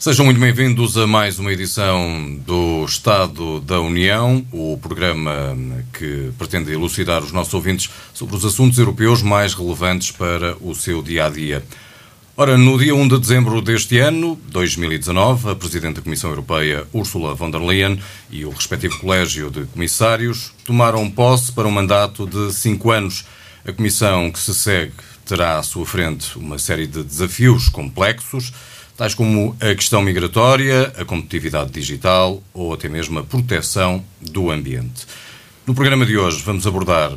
Sejam muito bem-vindos a mais uma edição do Estado da União, o programa que pretende elucidar os nossos ouvintes sobre os assuntos europeus mais relevantes para o seu dia a dia. Ora, no dia 1 de dezembro deste ano, 2019, a Presidente da Comissão Europeia, Ursula von der Leyen, e o respectivo Colégio de Comissários tomaram posse para um mandato de cinco anos. A Comissão que se segue terá à sua frente uma série de desafios complexos tais como a questão migratória, a competitividade digital ou até mesmo a proteção do ambiente. No programa de hoje vamos abordar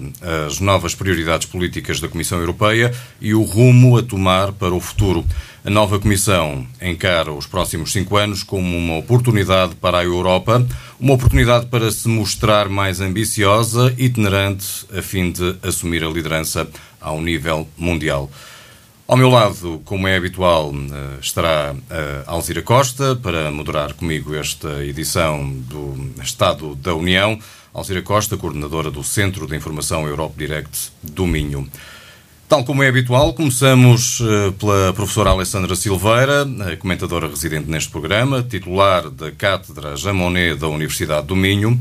as novas prioridades políticas da Comissão Europeia e o rumo a tomar para o futuro. A nova Comissão encara os próximos cinco anos como uma oportunidade para a Europa, uma oportunidade para se mostrar mais ambiciosa e itinerante a fim de assumir a liderança ao nível mundial. Ao meu lado, como é habitual, eh, estará a Alzira Costa para moderar comigo esta edição do Estado da União. Alzira Costa, coordenadora do Centro de Informação Europe Direct do Minho. Tal como é habitual, começamos eh, pela professora Alessandra Silveira, comentadora residente neste programa, titular da Cátedra Jamonet da Universidade do Minho.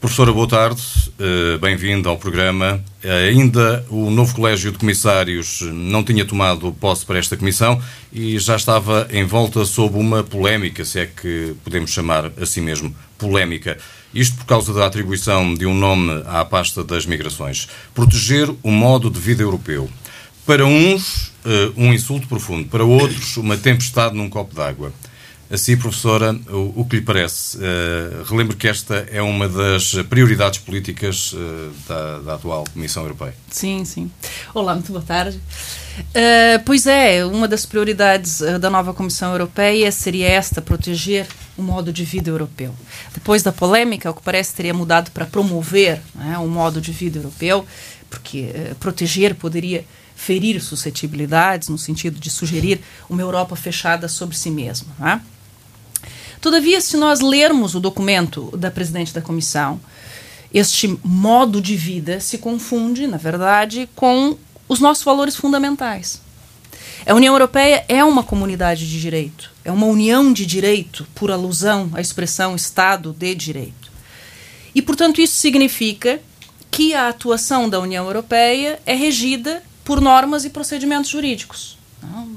Professora, boa tarde, uh, bem-vinda ao programa. Uh, ainda o novo Colégio de Comissários não tinha tomado posse para esta comissão e já estava em volta sob uma polémica, se é que podemos chamar assim mesmo, polémica. Isto por causa da atribuição de um nome à pasta das migrações. Proteger o modo de vida europeu. Para uns, uh, um insulto profundo, para outros, uma tempestade num copo d'água. Assim, professora, o, o, que lhe parece? Uh, relembro que esta é uma das prioridades políticas uh, da, da, atual Comissão Europeia. Sim, sim. Olá, muito boa tarde. Uh, pois é, uma das prioridades da nova Comissão Europeia seria esta, proteger o modo de vida europeu. Depois da polêmica, o que parece teria mudado para promover né, o modo de vida europeu, porque proteger poderia ferir suscetibilidades, no sentido de sugerir uma Europa fechada sobre si mesma. Né? Todavia, se nós lermos o documento da presidente da comissão, este modo de vida se confunde, na verdade, com os nossos valores fundamentais. A União Europeia é uma comunidade de direito, é uma união de direito, por alusão à expressão Estado de Direito. E, portanto, isso significa que a atuação da União Europeia é regida por normas e procedimentos jurídicos. Não?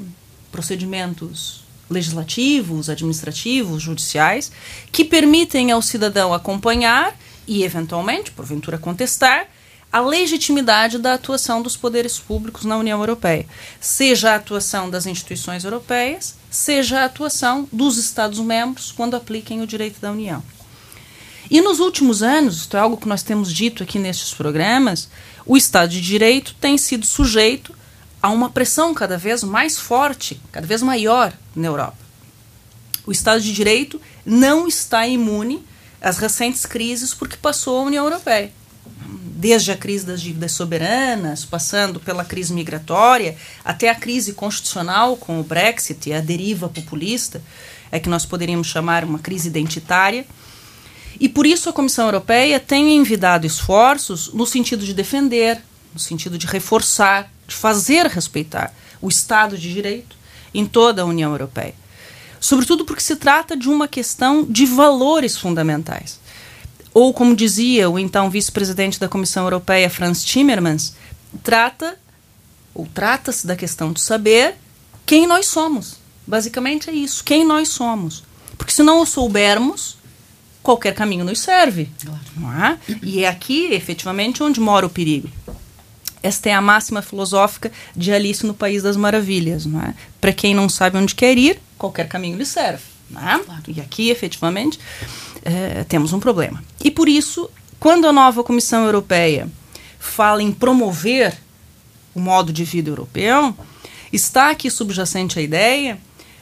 Procedimentos legislativos, administrativos, judiciais, que permitem ao cidadão acompanhar e, eventualmente, porventura, contestar a legitimidade da atuação dos poderes públicos na União Europeia, seja a atuação das instituições europeias, seja a atuação dos Estados-membros quando apliquem o direito da União. E nos últimos anos, isto é algo que nós temos dito aqui nestes programas, o Estado de Direito tem sido sujeito há uma pressão cada vez mais forte, cada vez maior na Europa. O Estado de Direito não está imune às recentes crises porque passou a União Europeia. Desde a crise das dívidas soberanas, passando pela crise migratória, até a crise constitucional com o Brexit e a deriva populista, é que nós poderíamos chamar uma crise identitária. E por isso a Comissão Europeia tem envidado esforços no sentido de defender, no sentido de reforçar de fazer respeitar o Estado de Direito em toda a União Europeia. Sobretudo porque se trata de uma questão de valores fundamentais. Ou, como dizia o então vice-presidente da Comissão Europeia, Franz Timmermans, trata ou trata-se da questão de saber quem nós somos. Basicamente é isso, quem nós somos. Porque se não o soubermos, qualquer caminho nos serve. Claro. É? E é aqui, efetivamente, onde mora o perigo. Esta é a máxima filosófica de Alice no País das Maravilhas. Não é? Para quem não sabe onde quer ir, qualquer caminho lhe serve. É? E aqui, efetivamente, é, temos um problema. E por isso, quando a nova Comissão Europeia fala em promover o modo de vida europeu, está aqui subjacente a ideia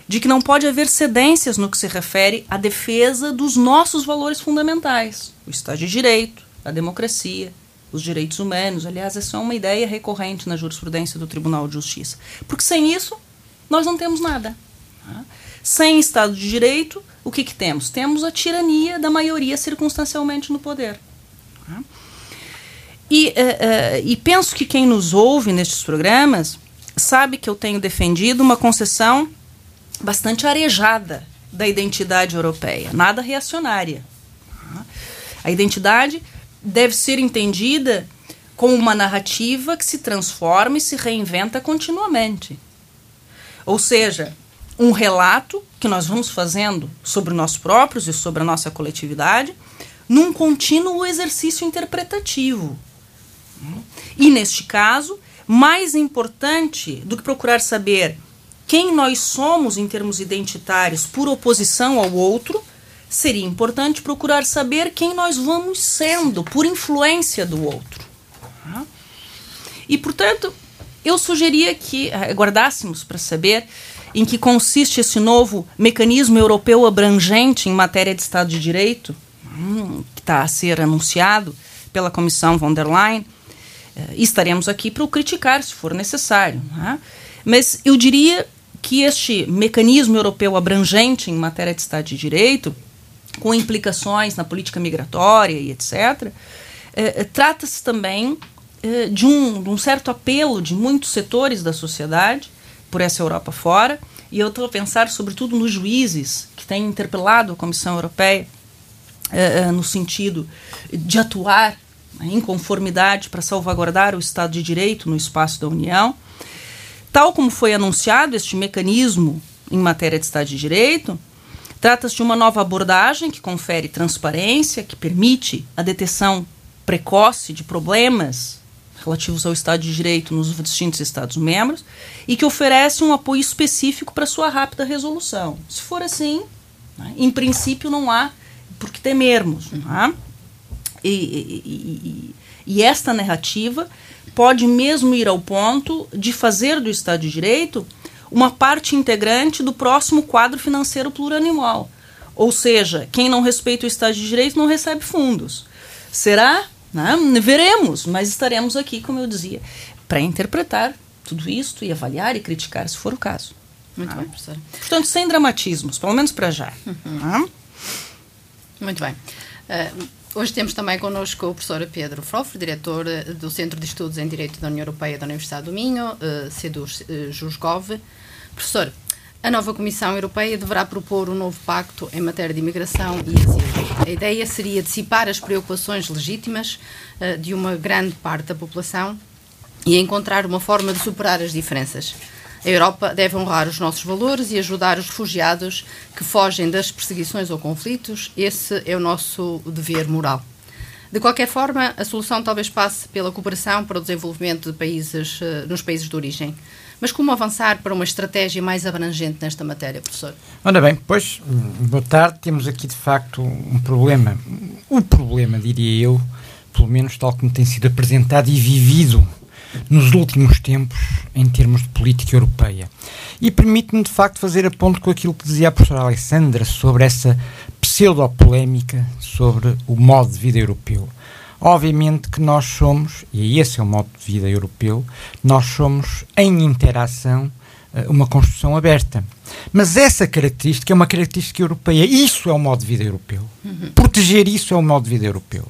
de que não pode haver cedências no que se refere à defesa dos nossos valores fundamentais: o Estado de Direito, a democracia, os direitos humanos. Aliás, essa é uma ideia recorrente na jurisprudência do Tribunal de Justiça. Porque sem isso, nós não temos nada. Tá? Sem Estado de Direito, o que, que temos? Temos a tirania da maioria circunstancialmente no poder. Tá? E, uh, uh, e penso que quem nos ouve nestes programas sabe que eu tenho defendido uma concessão bastante arejada da identidade europeia, nada reacionária. Tá? A identidade deve ser entendida como uma narrativa que se transforma e se reinventa continuamente. Ou seja, um relato que nós vamos fazendo sobre nós próprios e sobre a nossa coletividade num contínuo exercício interpretativo. E neste caso, mais importante do que procurar saber quem nós somos em termos identitários por oposição ao outro, seria importante procurar saber quem nós vamos sendo por influência do outro. E, portanto, eu sugeria que aguardássemos para saber em que consiste esse novo mecanismo europeu abrangente em matéria de Estado de Direito, hum, que está a ser anunciado pela Comissão von der Leyen. Eh, estaremos aqui para o criticar, se for necessário. Mas eu diria que este mecanismo europeu abrangente em matéria de Estado de Direito com implicações na política migratória e etc., eh, eh, trata-se também eh, de, um, de um certo apelo de muitos setores da sociedade por essa Europa fora, e eu estou a pensar sobretudo nos juízes que têm interpelado a Comissão Europeia no sentido de atuar né, em conformidade para salvaguardar o Estado de Direito no espaço da União. Tal como foi anunciado este mecanismo em matéria de Estado de Direito, Trata-se de uma nova abordagem que confere transparência, que permite a detecção precoce de problemas relativos ao Estado de Direito nos distintos Estados-membros e que oferece um apoio específico para sua rápida resolução. Se for assim, né, em princípio não há por que temermos. E, e, e, e esta narrativa pode mesmo ir ao ponto de fazer do Estado de Direito uma parte integrante do próximo quadro financeiro plurianual. Ou seja, quem não respeita o Estado de Direito não recebe fundos. Será? Né? Veremos, mas estaremos aqui, como eu dizia, para interpretar tudo isto e avaliar e criticar, se for o caso. Muito ah. bem, professora. Portanto, sem dramatismos, pelo menos para já. Uhum. Ah. Muito bem. Uh, hoje temos também connosco o professor Pedro Frofre, diretor do Centro de Estudos em Direito da União Europeia da Universidade do Minho, uh, CEDUR uh, Jusgov. Professor, a nova Comissão Europeia deverá propor um novo pacto em matéria de imigração e asilo. A ideia seria dissipar as preocupações legítimas uh, de uma grande parte da população e encontrar uma forma de superar as diferenças. A Europa deve honrar os nossos valores e ajudar os refugiados que fogem das perseguições ou conflitos. Esse é o nosso dever moral. De qualquer forma, a solução talvez passe pela cooperação para o desenvolvimento de países, uh, nos países de origem. Mas como avançar para uma estratégia mais abrangente nesta matéria, professor? Ora bem, pois, boa tarde. Temos aqui de facto um problema. O problema, diria eu, pelo menos tal como tem sido apresentado e vivido nos últimos tempos em termos de política europeia. E permite-me, de facto, fazer a ponto com aquilo que dizia a professora Alessandra sobre essa pseudo-polémica sobre o modo de vida europeu. Obviamente que nós somos, e esse é o modo de vida europeu, nós somos em interação eh, uma construção aberta. Mas essa característica é uma característica europeia. Isso é o modo de vida europeu. Uhum. Proteger isso é o modo de vida europeu.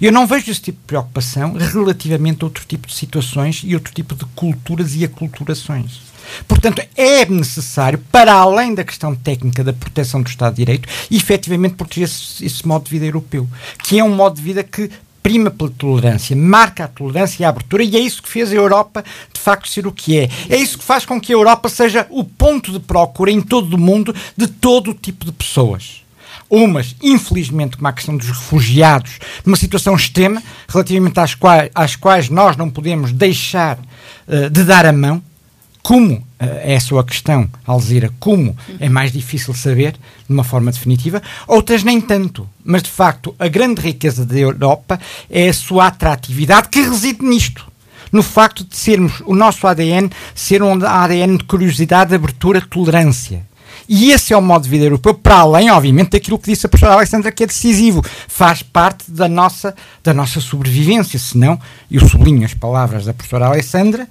Eu não vejo esse tipo de preocupação relativamente a outro tipo de situações e outro tipo de culturas e aculturações. Portanto, é necessário, para além da questão técnica da proteção do Estado de Direito, efetivamente proteger esse, esse modo de vida europeu, que é um modo de vida que prima pela tolerância, marca a tolerância e a abertura, e é isso que fez a Europa de facto ser o que é. É isso que faz com que a Europa seja o ponto de procura em todo o mundo de todo o tipo de pessoas. Umas, infelizmente, como a questão dos refugiados, numa situação extrema, relativamente às quais, às quais nós não podemos deixar uh, de dar a mão, como, uh, é a sua questão, Alzira, como é mais difícil saber, de uma forma definitiva, outras nem tanto. Mas, de facto, a grande riqueza da Europa é a sua atratividade, que reside nisto. No facto de sermos, o nosso ADN, ser um ADN de curiosidade, abertura, tolerância. E esse é o modo de vida europeu, para além, obviamente, daquilo que disse a professora Alexandra, que é decisivo. Faz parte da nossa, da nossa sobrevivência. Senão, eu sublinho as palavras da professora Alexandra,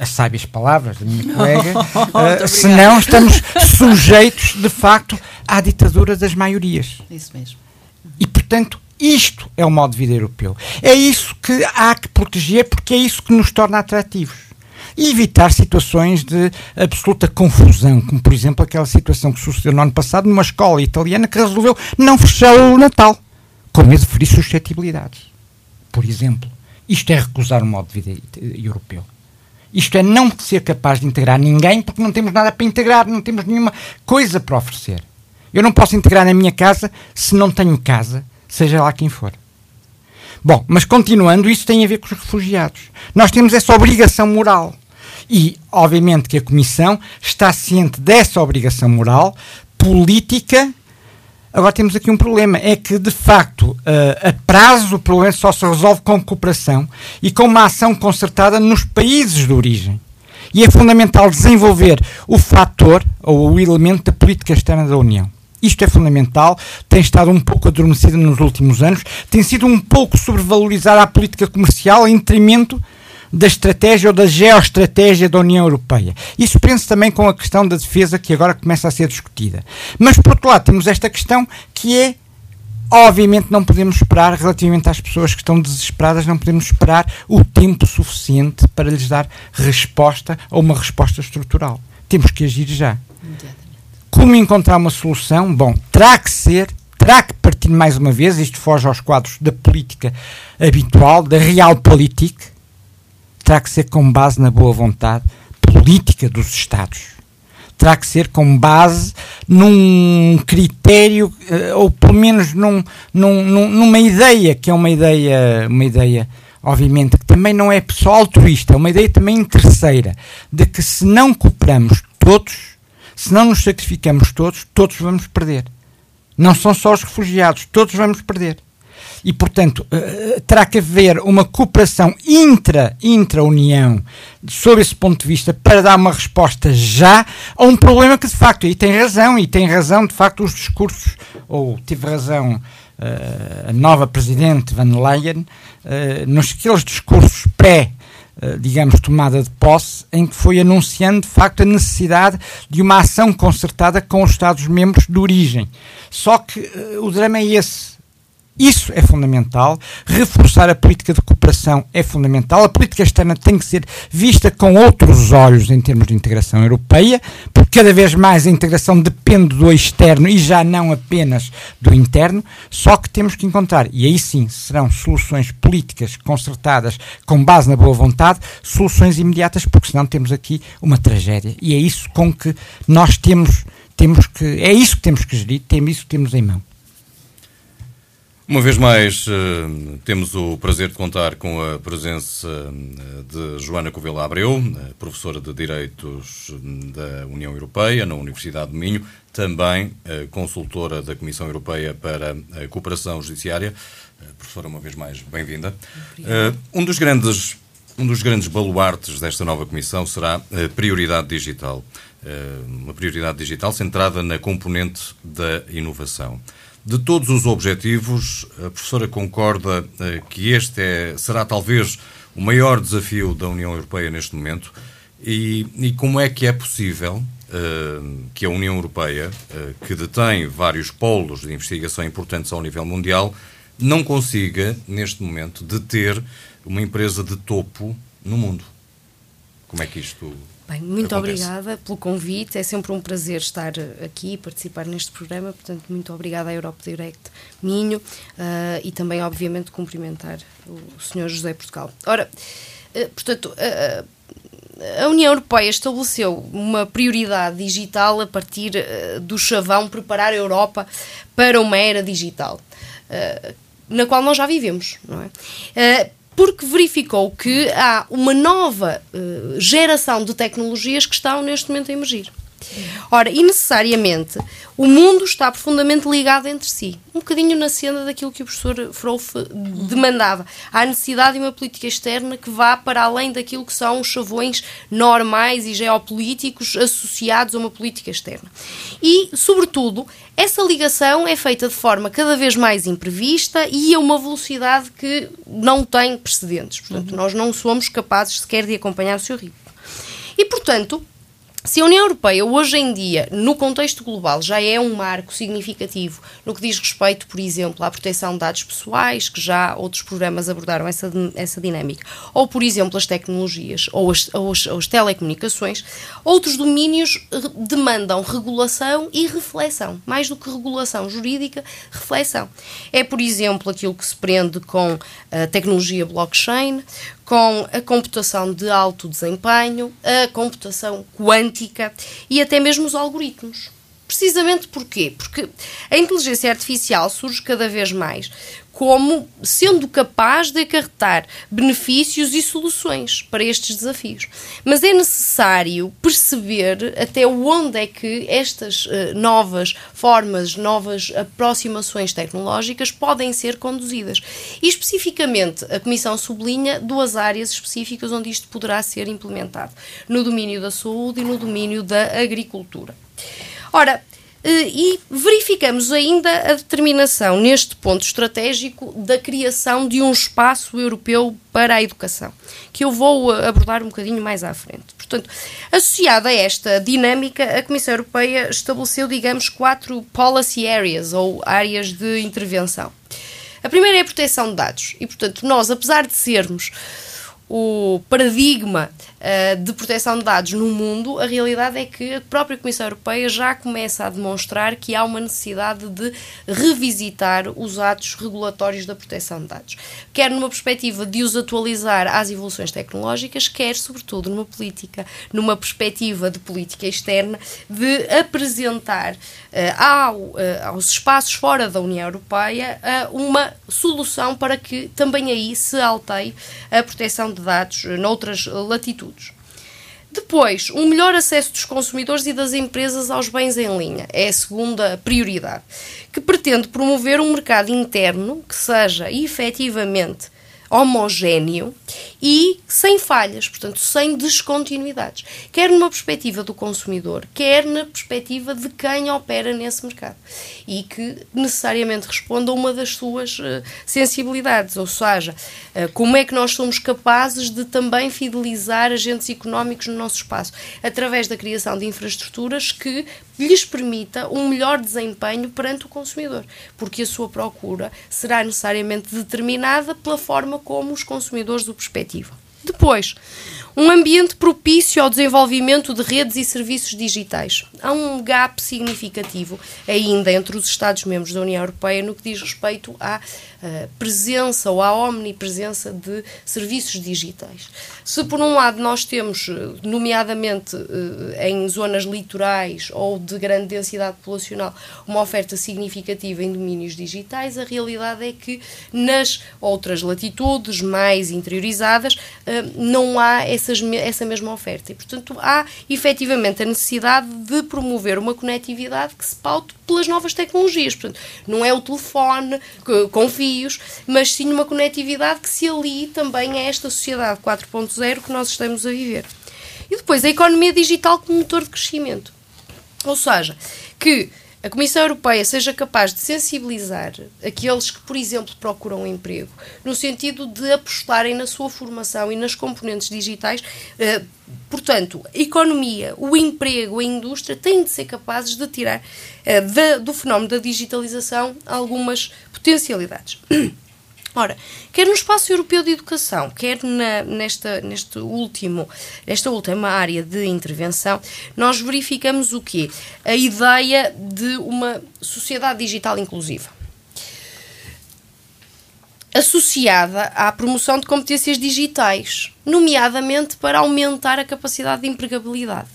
as sábias palavras da minha colega, uh, senão estamos sujeitos, de facto, à ditadura das maiorias. Isso mesmo. E, portanto, isto é o modo de vida europeu. É isso que há que proteger, porque é isso que nos torna atrativos e evitar situações de absoluta confusão, como por exemplo aquela situação que sucedeu no ano passado numa escola italiana que resolveu não fechar o Natal, com medo de ferir suscetibilidades. Por exemplo, isto é recusar o modo de vida europeu. Isto é não ser capaz de integrar ninguém porque não temos nada para integrar, não temos nenhuma coisa para oferecer. Eu não posso integrar na minha casa se não tenho casa, seja lá quem for. Bom, mas continuando, isso tem a ver com os refugiados. Nós temos essa obrigação moral e, obviamente, que a Comissão está ciente dessa obrigação moral, política. Agora temos aqui um problema: é que, de facto, a prazo o problema só se resolve com cooperação e com uma ação concertada nos países de origem. E é fundamental desenvolver o fator ou o elemento da política externa da União. Isto é fundamental, tem estado um pouco adormecido nos últimos anos, tem sido um pouco sobrevalorizada a política comercial em detrimento da estratégia ou da geoestratégia da União Europeia. Isso penso também com a questão da defesa que agora começa a ser discutida. Mas, por outro lado, temos esta questão que é Obviamente não podemos esperar, relativamente às pessoas que estão desesperadas, não podemos esperar o tempo suficiente para lhes dar resposta ou uma resposta estrutural. Temos que agir já. Como encontrar uma solução? Bom, terá que ser, terá que partir mais uma vez, isto foge aos quadros da política habitual, da realpolitik, terá que ser com base na boa vontade política dos Estados. Terá que ser com base num critério, eh, ou pelo menos num, num, numa ideia, que é uma ideia, uma ideia, obviamente, que também não é só altruísta, é uma ideia também terceira, de que se não cooperamos todos, se não nos sacrificamos todos, todos vamos perder. Não são só os refugiados, todos vamos perder e, portanto, uh, terá que haver uma cooperação intra, intra-União sob esse ponto de vista para dar uma resposta já a um problema que, de facto, e tem razão, e tem razão, de facto, os discursos, ou tive razão uh, a nova Presidente Van Leyen, nos aqueles discursos pré- digamos, tomada de posse, em que foi anunciando, de facto, a necessidade de uma ação concertada com os Estados-membros de origem. Só que uh, o drama é esse. Isso é fundamental. Reforçar a política de cooperação é fundamental. A política externa tem que ser vista com outros olhos em termos de integração europeia, porque cada vez mais a integração depende do externo e já não apenas do interno. Só que temos que encontrar, e aí sim serão soluções políticas concertadas com base na boa vontade, soluções imediatas, porque senão temos aqui uma tragédia. E é isso com que nós temos, temos que, é isso que temos que gerir, é isso que temos em mão. Uma vez mais, eh, temos o prazer de contar com a presença eh, de Joana Covela Abreu, eh, professora de Direitos da União Europeia na Universidade de Minho, também consultora da Comissão Europeia para a Cooperação Judiciária. Professora, uma vez mais, bem-vinda. Um dos grandes um dos grandes baluartes desta nova comissão será a prioridade digital. Uma prioridade digital centrada na componente da inovação. De todos os objetivos, a professora concorda eh, que este é, será talvez o maior desafio da União Europeia neste momento e, e como é que é possível uh, que a União Europeia, uh, que detém vários polos de investigação importantes ao nível mundial, não consiga, neste momento, deter uma empresa de topo no mundo? Como é que isto Bem, muito acontece. obrigada pelo convite. É sempre um prazer estar aqui e participar neste programa. Portanto, muito obrigada à Europa Direct Minho uh, e também, obviamente, cumprimentar o, Sr. José Portugal. Ora, uh, portanto, uh, a União Europeia estabeleceu uma prioridade digital a partir do chavão preparar a Europa para uma era digital, na qual nós já vivemos, não é? Porque verificou que há uma nova uh, geração de tecnologias que estão neste momento a emergir. Ora, e necessariamente o mundo está profundamente ligado entre si. Um bocadinho na cena daquilo que o professor Frouf demandava. Há necessidade de uma política externa que vá para além daquilo que são os chavões normais e geopolíticos associados a uma política externa. E, sobretudo, essa ligação é feita de forma cada vez mais imprevista e a uma velocidade que não tem precedentes. Portanto, uhum. nós não somos capazes sequer de acompanhar o seu ritmo. E, portanto, se a União Europeia, hoje em dia, no contexto global, já é um marco significativo no que diz respeito, por exemplo, à proteção de dados pessoais, que já outros programas abordaram essa, essa dinâmica, ou, por exemplo, as tecnologias ou as, ou as, ou as telecomunicações, outros domínios demandam regulação e reflexão. Mais do que regulação jurídica, reflexão. É, por exemplo, aquilo que se prende com a tecnologia blockchain, com a computação de alto desempenho, a computação quântica e até mesmo os algoritmos. Precisamente porquê? Porque a inteligência artificial surge cada vez mais como sendo capaz de acarretar benefícios e soluções para estes desafios. Mas é necessário perceber até onde é que estas uh, novas formas, novas aproximações tecnológicas podem ser conduzidas. E especificamente, a Comissão sublinha duas áreas específicas onde isto poderá ser implementado: no domínio da saúde e no domínio da agricultura. Ora, e verificamos ainda a determinação neste ponto estratégico da criação de um espaço europeu para a educação, que eu vou eh, abordar um bocadinho mais à frente. Portanto, associada a esta dinâmica, a Comissão Europeia estabeleceu, digamos, quatro policy areas ou áreas de intervenção. A primeira é a proteção de dados e, portanto, nós, apesar de sermos o paradigma de proteção de dados no mundo, a realidade é que a própria Comissão Europeia já começa a demonstrar que há uma necessidade de revisitar os atos regulatórios da proteção de dados, quer numa perspectiva de os atualizar às evoluções tecnológicas, quer, sobretudo, numa política, numa perspectiva de política externa, de apresentar uh, ao, uh, aos espaços fora da União Europeia uma solução para que também aí se alteie a proteção de dados noutras latitudes. Depois, um melhor acesso dos consumidores e das empresas aos bens em linha. É a segunda prioridade, que pretende promover um mercado interno que seja efetivamente homogéneo e sem falhas, portanto, sem descontinuidades, quer numa perspectiva do consumidor, quer na perspectiva de quem opera nesse mercado e que necessariamente responda a uma das suas uh, sensibilidades, ou seja, uh, como é que nós somos capazes de também fidelizar agentes económicos no nosso espaço, através da criação de infraestruturas que lhes permita um melhor desempenho perante o consumidor, porque a sua procura será necessariamente determinada pela forma como os consumidores o perspectivam. Depois, um ambiente propício ao desenvolvimento de redes e serviços digitais. Há um gap significativo ainda entre os Estados-membros da União Europeia no que diz respeito à uh, presença ou à omnipresença de serviços digitais. Se, por um lado, nós temos, eh, nomeadamente uh, em zonas litorais ou de grande densidade populacional, uma oferta significativa em domínios digitais, a realidade é que nas outras latitudes mais interiorizadas não há essa essas, essa mesma oferta. E, portanto, há efetivamente a necessidade de promover uma conectividade que se paute pelas novas tecnologias. Portanto, não é o telefone com fios, mas sim uma conectividade que se alie também a esta sociedade 4.0 que nós estamos a viver. E depois a economia digital como motor de crescimento. Ou seja, que a Comissão Europeia seja capaz de sensibilizar aqueles que, por exemplo, procuram um emprego, no sentido de apostarem na sua formação e nas componentes digitais. Uh, portanto, a economia, o emprego, a indústria têm de ser capazes de tirar uh, do fenómeno da digitalização algumas potencialidades. Ora, quer no espaço europeu de educação, quer na, nesta, neste último, nesta última área de intervenção, nós verificamos o quê? A ideia de uma sociedade digital inclusiva. Associada à promoção de competências digitais, nomeadamente para aumentar a capacidade de empregabilidade.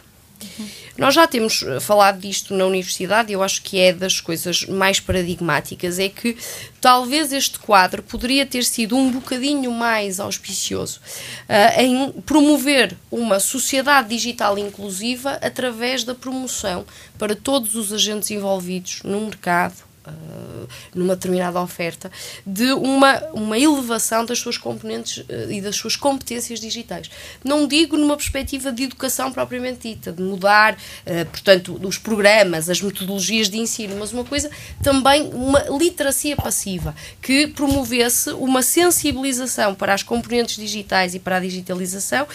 Uhum. Nós já temos eh, falado disto na universidade e eu acho que é das coisas mais paradigmáticas, é que talvez este quadro poderia ter sido um bocadinho mais auspicioso uh, em promover uma sociedade digital inclusiva através da promoção para todos os agentes envolvidos no mercado, Uh, numa determinada oferta, de uma, uma elevação das suas componentes uh, e das suas competências digitais. Não digo numa perspectiva de educação propriamente dita, de mudar, uh, portanto, os programas, as metodologias de ensino, mas uma coisa também, uma literacia passiva, que promovesse uma sensibilização para as componentes digitais e para a digitalização,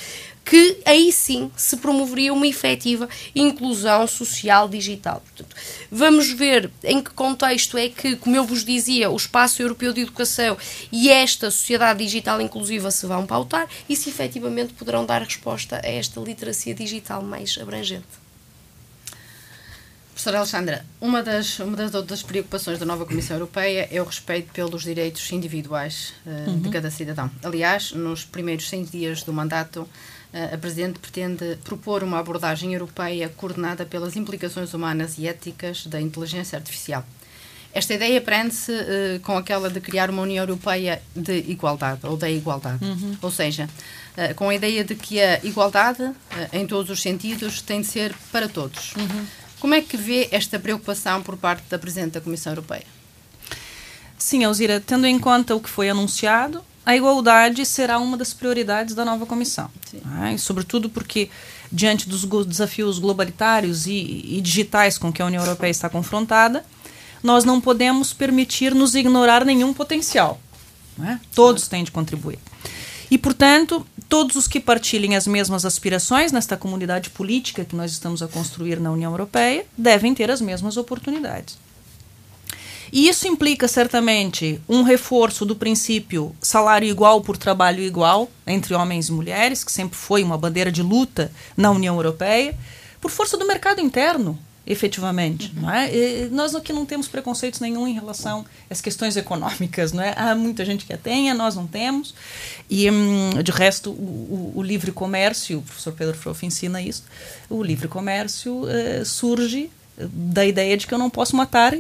que aí sim se promoveria uma efetiva inclusão social digital. Portanto, vamos ver em que contexto é que, como eu vos dizia, o espaço europeu de educação e esta sociedade digital inclusiva se vão pautar e se efetivamente poderão dar resposta a esta literacia digital mais abrangente. Professora Alexandra, uma das, uma das outras preocupações da nova Comissão Europeia é o respeito pelos direitos individuais uh, uhum. de cada cidadão. Aliás, nos primeiros 100 dias do mandato, a Presidente pretende propor uma abordagem europeia coordenada pelas implicações humanas e éticas da inteligência artificial. Esta ideia prende-se uh, com aquela de criar uma União Europeia de igualdade, ou da igualdade. Uhum. Ou seja, uh, com a ideia de que a igualdade, uh, em todos os sentidos, tem de ser para todos. Uhum. Como é que vê esta preocupação por parte da Presidente da Comissão Europeia? Sim, Alzira, tendo em conta o que foi anunciado, a igualdade será uma das prioridades da nova comissão. Né? sobretudo porque, diante dos desafios globalitários e, e digitais com que a União Europeia está confrontada, nós não podemos permitir nos ignorar nenhum potencial. Né? Todos têm de contribuir. E, portanto, todos os que partilhem as mesmas aspirações nesta comunidade política que nós estamos a construir na União Europeia devem ter as mesmas oportunidades. E isso implica certamente um reforço do princípio salário igual por trabalho igual entre homens e mulheres, que sempre foi uma bandeira de luta na União Europeia, por força do mercado interno, efetivamente. Uhum. Não é? E nós aqui não temos preconceitos nenhum em relação às questões econômicas. Não é? Há muita gente que a tenha, nós não temos. E, hum, de resto, o, o, livre comércio, o professor Pedro Froff ensina isso, o livre comércio uh, surge da ideia de que eu não posso matar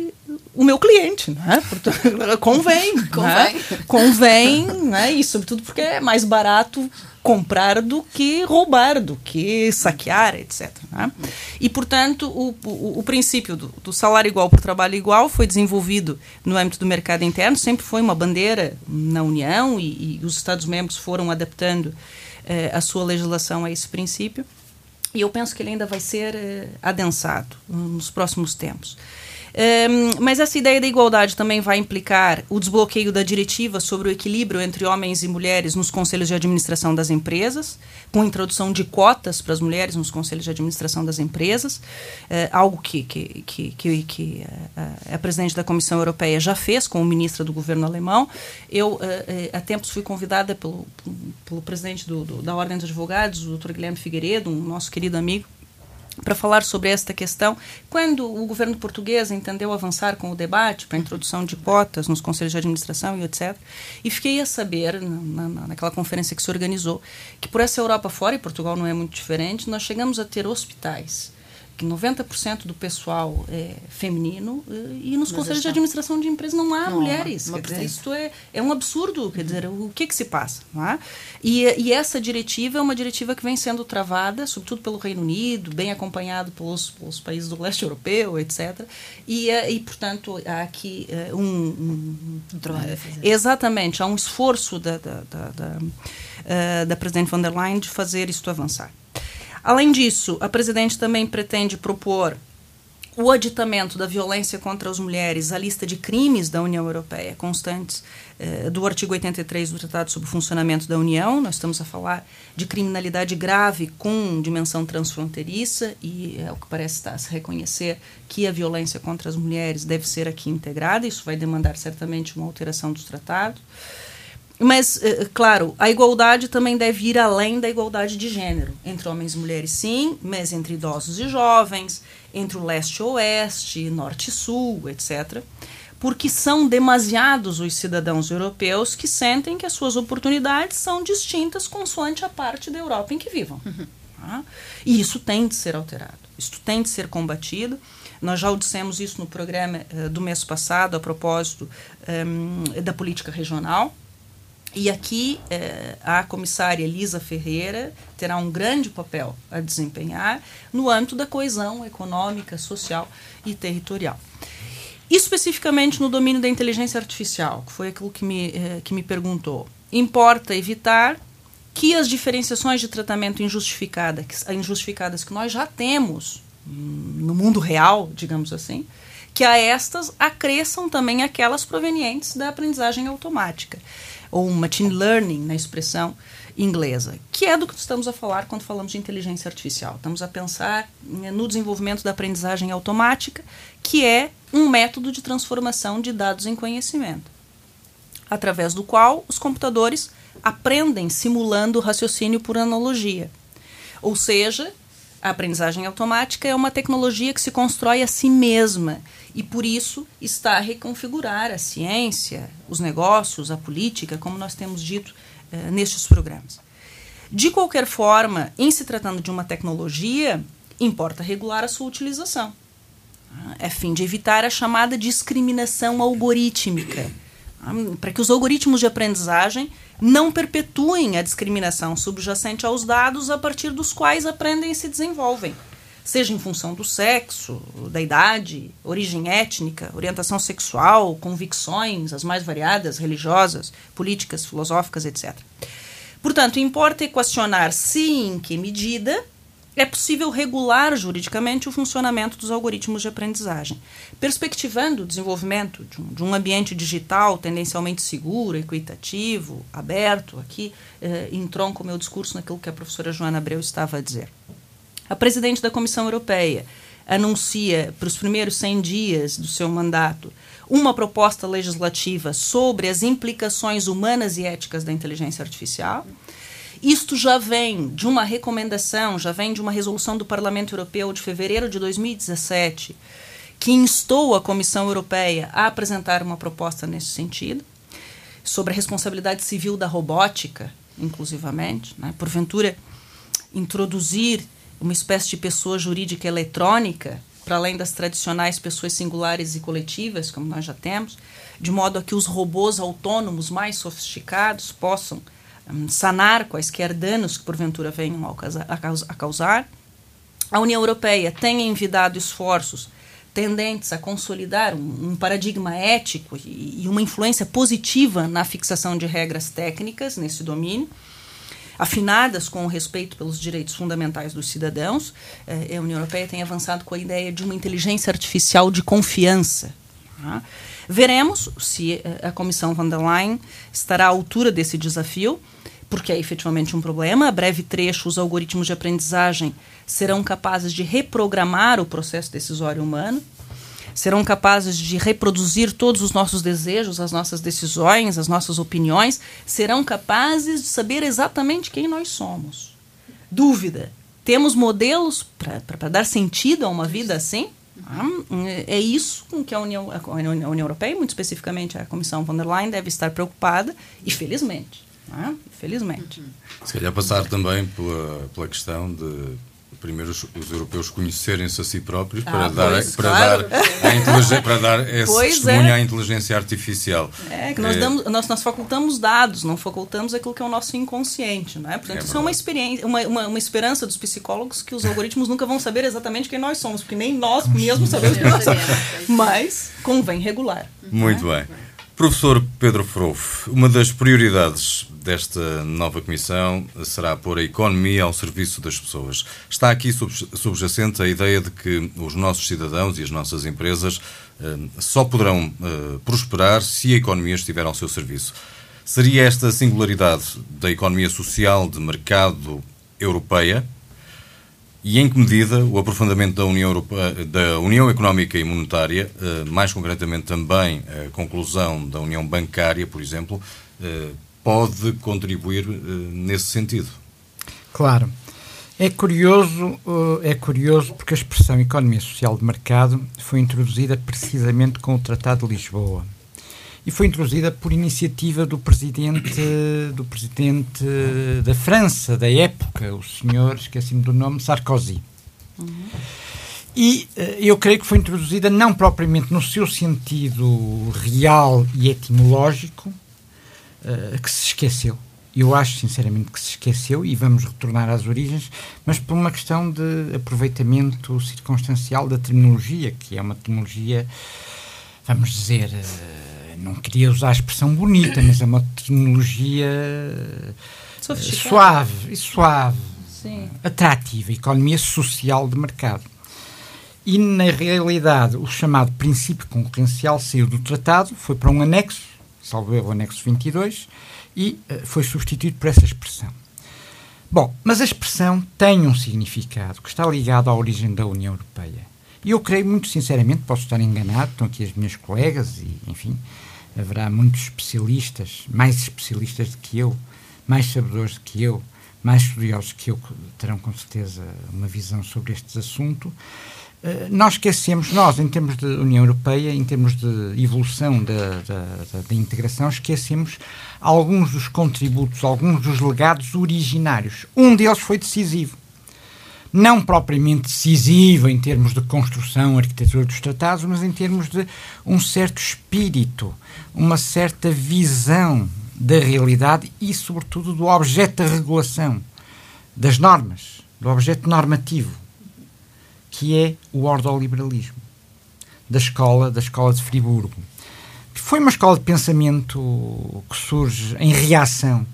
o meu cliente, né? convém, convém, né? convém, né? E sobretudo porque é mais barato comprar do que roubar, do que saquear, etc. Né? E portanto o, o, o princípio do, do, salário igual por trabalho igual foi desenvolvido no âmbito do mercado interno, sempre foi uma bandeira na União e, e os Estados-membros foram adaptando eh, a sua legislação a esse princípio. E eu penso que ele ainda vai ser uh, adensado nos próximos tempos. Um, mas essa ideia da igualdade também vai implicar o desbloqueio da diretiva sobre o equilíbrio entre homens e mulheres nos conselhos de administração das empresas, com a introdução de cotas para as mulheres nos conselhos de administração das empresas, uh, algo que, que, que, que, que uh, a presidente da Comissão Europeia já fez com o ministro do governo alemão. Eu, uh, há tempos, fui convidada pelo, pelo presidente do, do, da Ordem dos Advogados, o Dr. Guilherme Figueiredo, um nosso querido amigo, para falar sobre esta questão. Quando o governo português entendeu avançar com o debate para a introdução de cotas nos conselhos de administração e etc., e fiquei a saber, na, na, naquela conferência que se organizou, que por essa Europa fora, e Portugal não é muito diferente, nós chegamos a ter hospitais que 90% do pessoal é feminino eh, e nos conselhos de administração de empresas não há não, mulheres. Não dizer, isso é, é um absurdo. Quer dizer, o que, que se passa? Não é? e, e essa diretiva é uma diretiva que vem sendo travada, sobretudo pelo Reino Unido, bem acompanhado pelos, pelos países do leste europeu, etc. E, eh, e portanto, há aqui uh, um, um, um trabalho. Uh, exatamente, há um esforço da, da, da, da, da Presidente von der Leyen de fazer isto avançar. Além disso, a presidente também pretende propor o aditamento da violência contra as mulheres à lista de crimes da União Europeia, constantes eh, do artigo 83 do Tratado sobre o Funcionamento da União. Nós estamos a falar de criminalidade grave com dimensão transfronteiriça e é o que parece estar a se reconhecer que a violência contra as mulheres deve ser aqui integrada. Isso vai demandar certamente uma alteração dos tratados. Mas, eh, claro, a igualdade também deve ir além da igualdade de gênero. Entre homens e mulheres, sim, mas entre idosos e jovens, entre o leste e oeste, norte e sul, etc. Porque são demasiados os cidadãos europeus que sentem que as suas oportunidades são distintas consoante a parte da Europa em que vivam. Uhum. Tá? E isso tem de ser alterado, isso tem de ser combatido. Nós já o dissemos isso no programa uh, do mês passado, a propósito um, da política regional. E aqui uh, a comissária Elisa Ferreira terá um grande papel a desempenhar no âmbito da coesão econômica, social e territorial. Especificamente no domínio da inteligência artificial, que foi aquilo que me, uh, que me perguntou, importa evitar que as diferenciações de tratamento injustificada, injustificadas que nós já temos no mundo real, digamos assim, que a estas acresçam também aquelas provenientes da aprendizagem automática, ou machine learning, na expressão inglesa, que é do que estamos a falar quando falamos de inteligência artificial. Estamos a pensar né, no desenvolvimento da aprendizagem automática, que é um método de transformação de dados em conhecimento, através do qual os computadores aprendem simulando o raciocínio por analogia. Ou seja, a aprendizagem automática é uma tecnologia que se constrói a si mesma e, por isso, está a reconfigurar a ciência, os negócios, a política, como nós temos dito uh, nestes programas. De qualquer forma, em se tratando de uma tecnologia, importa regular a sua utilização, a é fim de evitar a chamada discriminação algorítmica, para que os algoritmos de aprendizagem não perpetuem a discriminação subjacente aos dados a partir dos quais aprendem e se desenvolvem, seja em função do sexo, da idade, origem étnica, orientação sexual, convicções, as mais variadas, religiosas, políticas, filosóficas, etc. Portanto, importa equacionar se e em que medida é possível regular juridicamente o funcionamento dos algoritmos de aprendizagem, perspectivando o desenvolvimento de um, de um ambiente digital tendencialmente seguro, equitativo, aberto. Aqui eh, entronco o meu discurso naquilo que a professora Joana Abreu estava a dizer. A presidente da Comissão Europeia anuncia para os primeiros 100 dias do seu mandato uma proposta legislativa sobre as implicações humanas e éticas da inteligência artificial. Isto já vem de uma recomendação, já vem de uma resolução do Parlamento Europeu de fevereiro de 2017, que instou a Comissão Europeia a apresentar uma proposta nesse sentido, sobre a responsabilidade civil da robótica, inclusivamente, né? porventura introduzir uma espécie de pessoa jurídica eletrônica, para além das tradicionais pessoas singulares e coletivas, como nós já temos, de modo a que os robôs autônomos mais sofisticados possam sanar quaisquer danos que porventura venham a causar. A União Europeia tem envidado esforços tendentes a consolidar um, um paradigma ético e, e, uma influência positiva na fixação de regras técnicas nesse domínio, afinadas com o respeito pelos direitos fundamentais dos cidadãos. Eh, a União Europeia tem avançado com a ideia de uma inteligência artificial de confiança. Tá? Veremos se eh, a Comissão van der Leyen estará à altura desse desafio porque é efetivamente um problema. A breve trecho, os algoritmos de aprendizagem serão capazes de reprogramar o processo decisório humano, serão capazes de reproduzir todos os nossos desejos, as nossas decisões, as nossas opiniões, serão capazes de saber exatamente quem nós somos. Dúvida: temos modelos para dar sentido a uma vida assim? Ah, é isso com que a União, a União Europeia, muito especificamente a Comissão von der Leyen, deve estar preocupada, e felizmente. É? Felizmente. Se calhar passar também pela, pela questão de primeiro os, os europeus conhecerem-se a si próprios ah, para, dar, pois, para, claro. dar a para dar esse pois testemunho é. à inteligência artificial. É que nós, é. Damos, nós, nós facultamos dados, não facultamos aquilo que é o nosso inconsciente. Não é? Portanto, é isso é uma, experiência, uma, uma, uma, esperança dos psicólogos que os algoritmos nunca vão saber exatamente quem nós somos, porque nem nós mesmos sabemos quem nós somos. Mas convém regular. Muito é? bem. Professor Pedro Frouf, uma das prioridades desta nova comissão será pôr a economia ao serviço das pessoas. Está aqui subjacente a ideia de que os nossos cidadãos e as nossas empresas eh, só poderão eh, prosperar se a economia estiver ao seu serviço. Seria esta singularidade da economia social de mercado europeia? E em que medida o aprofundamento da União, Europeia, da União Económica e Monetária, eh, mais concretamente também a conclusão da União Bancária, por exemplo, pode contribuir nesse sentido. Claro. É curioso, é curioso porque a expressão economia social de mercado foi introduzida precisamente com o Tratado de Lisboa. E foi introduzida por iniciativa do presidente do presidente da França da época, o senhor, esqueci-me do nome, Sarkozy. Uhum. E uh, eu creio que foi introduzida não propriamente no seu sentido real e etimológico, uh, que se esqueceu. Eu acho sinceramente que se esqueceu e vamos retornar às origens, mas por uma questão de aproveitamento circunstancial da terminologia, que é uma terminologia, vamos dizer, uh, não queria usar a expressão bonita, mas é uma terminologia suave, suave, Sim. atrativa, economia social de mercado. E, na realidade, o chamado princípio concorrencial saiu do tratado, foi para um anexo, salvo o anexo 22, e uh, foi substituído por essa expressão. Bom, mas a expressão tem um significado que está ligado à origem da União Europeia. E eu creio, muito sinceramente, posso estar enganado, estão aqui as minhas colegas e, enfim, haverá muitos especialistas, mais especialistas do que eu, mais sabedores do que eu, mais estudiosos que eu, terão com certeza uma visão sobre este assunto. Eh, nós esquecemos, nós, em termos de União Europeia, em termos de evolução da, da, da, integração, esquecemos alguns dos contributos, alguns dos legados originários. Um deles foi decisivo. Não propriamente decisivo em termos de construção, arquitetura dos tratados, mas em termos de um certo espírito, uma certa visão da realidade e, sobretudo, do objeto da regulação, das normas, do objeto normativo que é o ordoliberalismo da escola, da escola de Friburgo. Que foi uma escola de pensamento que surge em reação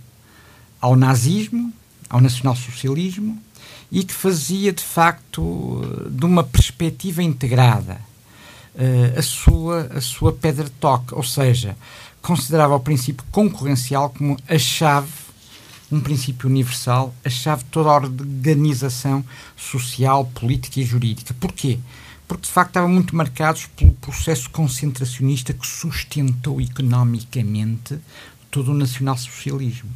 ao nazismo, ao nacionalsocialismo e que fazia de facto de uma perspectiva integrada uh, a sua a sua pedra de toque, ou seja, considerava o princípio concorrencial como a chave um princípio universal, a chave de toda a organização social, política e jurídica. Porquê? Porque de facto estavam muito marcados pelo processo concentracionista que sustentou economicamente todo o nacionalsocialismo.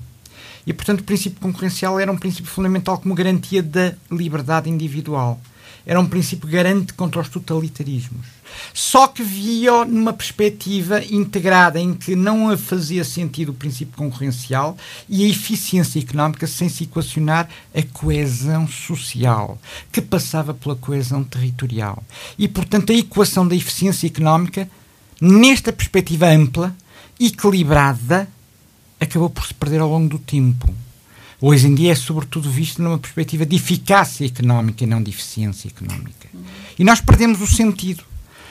E, portanto, o princípio concorrencial era um princípio fundamental como garantia da liberdade individual era um princípio garante contra os totalitarismos. Só que via numa perspectiva integrada em que não fazia sentido o princípio concorrencial e a eficiência económica sem se equacionar a coesão social, que passava pela coesão territorial. E, portanto, a equação da eficiência económica, nesta perspectiva ampla, equilibrada, acabou por se perder ao longo do tempo hoje em dia é sobretudo visto numa perspectiva de eficácia económica e não de eficiência económica. E nós perdemos o sentido.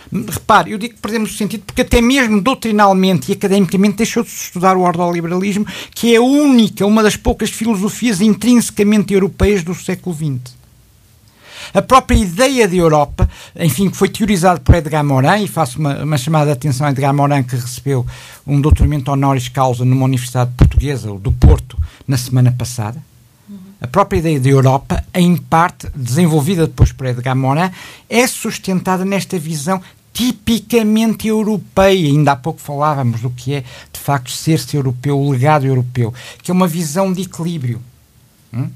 Repare, eu digo que perdemos o sentido porque até mesmo doutrinalmente e academicamente deixou de se estudar o ordoliberalismo, que é a única, uma das poucas filosofias intrinsecamente europeias do século XX. A própria ideia de Europa, enfim, que foi teorizada por Edgar Morin, e faço uma, uma chamada de atenção a Edgar Morin, que recebeu um doutoramento honoris causa numa universidade portuguesa, do Porto, na semana passada. A própria ideia de Europa, em parte desenvolvida depois por Edgar Morin, é sustentada nesta visão tipicamente europeia. Ainda há pouco falávamos do que é, de facto, ser-se europeu, o legado europeu, que é uma visão de equilíbrio. Hum?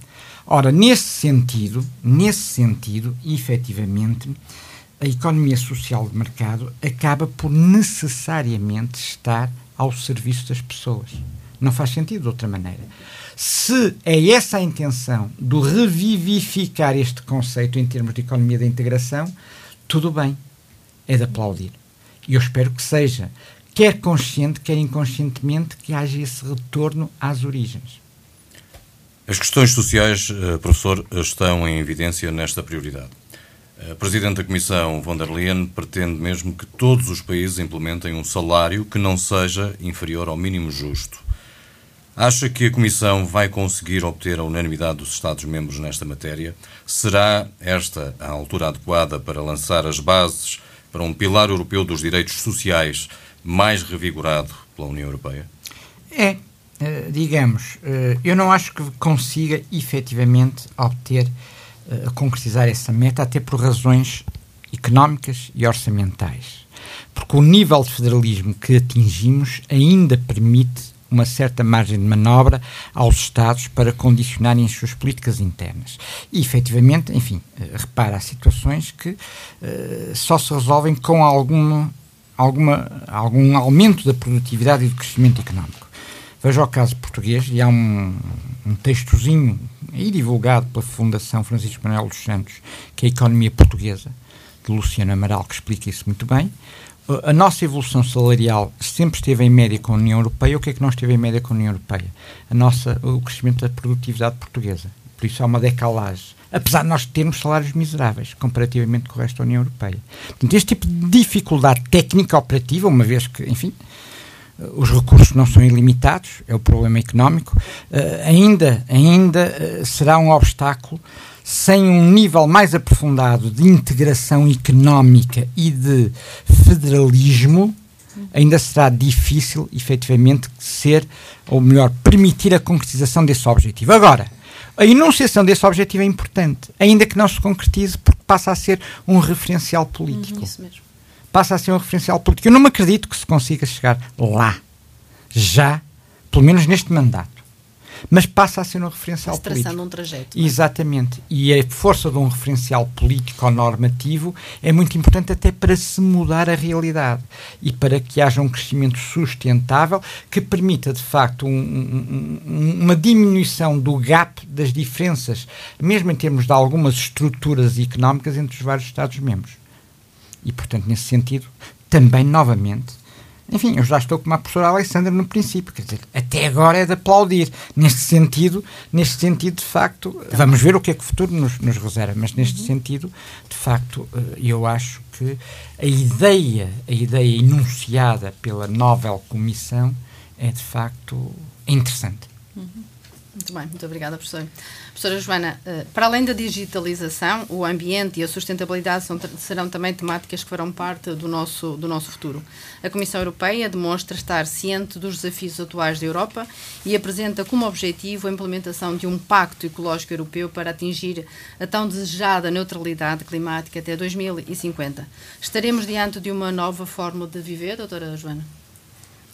Ora, nesse sentido, nesse sentido, efetivamente, a economia social de mercado acaba por necessariamente estar ao serviço das pessoas. Não faz sentido de outra maneira. Se é essa a intenção do revivificar este conceito em termos de economia da integração, tudo bem, é de aplaudir. E eu espero que seja, quer consciente, quer inconscientemente, que haja esse retorno às origens. As questões sociais, eh, professor, estão em evidência nesta prioridade. A Presidente da Comissão, von der Leyen, pretende mesmo que todos os países implementem um salário que não seja inferior ao mínimo justo. Acha que a Comissão vai conseguir obter a unanimidade dos Estados-membros nesta matéria? Será esta a altura adequada para lançar as bases para um pilar europeu dos direitos sociais mais revigorado pela União Europeia? É, digamos, uh, eu não acho que consiga efetivamente obter, uh, concretizar essa meta, até por razões económicas e orçamentais. Porque o nível de federalismo que atingimos ainda permite uma certa margem de manobra aos Estados para condicionarem as suas políticas internas. E, efetivamente, enfim, repara, há situações que uh, só se resolvem com alguma alguma, algum aumento da produtividade e do crescimento económico. Veja o caso português, e há um, um textozinho aí divulgado pela Fundação Francisco Manuel dos Santos, que é a Economia Portuguesa, de Luciano Amaral, que explica isso muito bem. A nossa evolução salarial sempre esteve em média com a União Europeia. O que é que nós esteve em média com a União Europeia? A nossa, o crescimento da produtividade portuguesa. Por isso há uma decalagem. Apesar de nós termos salários miseráveis comparativamente com o resto da União Europeia. Portanto, este tipo de dificuldade técnica operativa, uma vez que, enfim, os recursos não são ilimitados, é o problema económico, uh, ainda, ainda uh, será um obstáculo sem um nível mais aprofundado de integração económica e de federalismo, ainda será difícil, efetivamente, ser, ou melhor, permitir a concretização desse objetivo. Agora, a enunciação desse objetivo é importante, ainda que não se concretize, porque passa a ser um referencial político. Uhum, isso mesmo passa a ser um referencial político. Eu não me acredito que se consiga chegar lá, já, pelo menos neste mandato. Mas passa a ser um referencial se político. um trajeto. É? Exatamente. E a força de um referencial político ou normativo é muito importante até para se mudar a realidade e para que haja um crescimento sustentável que permita, de facto, um, um, uma diminuição do gap das diferenças, mesmo em termos de algumas estruturas económicas entre os vários Estados-membros. E, portanto, nesse sentido, também, novamente, enfim, eu já estou como a professora Alessandra no princípio, quer dizer, até agora é de aplaudir. Neste sentido, neste sentido, de facto, tá vamos ver o que é que o futuro nos, nos reserva, mas neste uhum. sentido, de facto, eh, eu acho que a ideia, a ideia enunciada pela nova comissão é de facto interessante. Uhum. Muito bem, muito obrigada, professor. Professora Joana, eh, para além da digitalização, o ambiente e a sustentabilidade são, serão também temáticas que farão parte do nosso, do nosso futuro. A Comissão Europeia demonstra estar ciente dos desafios atuais da Europa e apresenta como objetivo a implementação de um pacto ecológico europeu para atingir a tão desejada neutralidade climática até 2050. Estaremos diante de uma nova forma de viver, doutora Joana?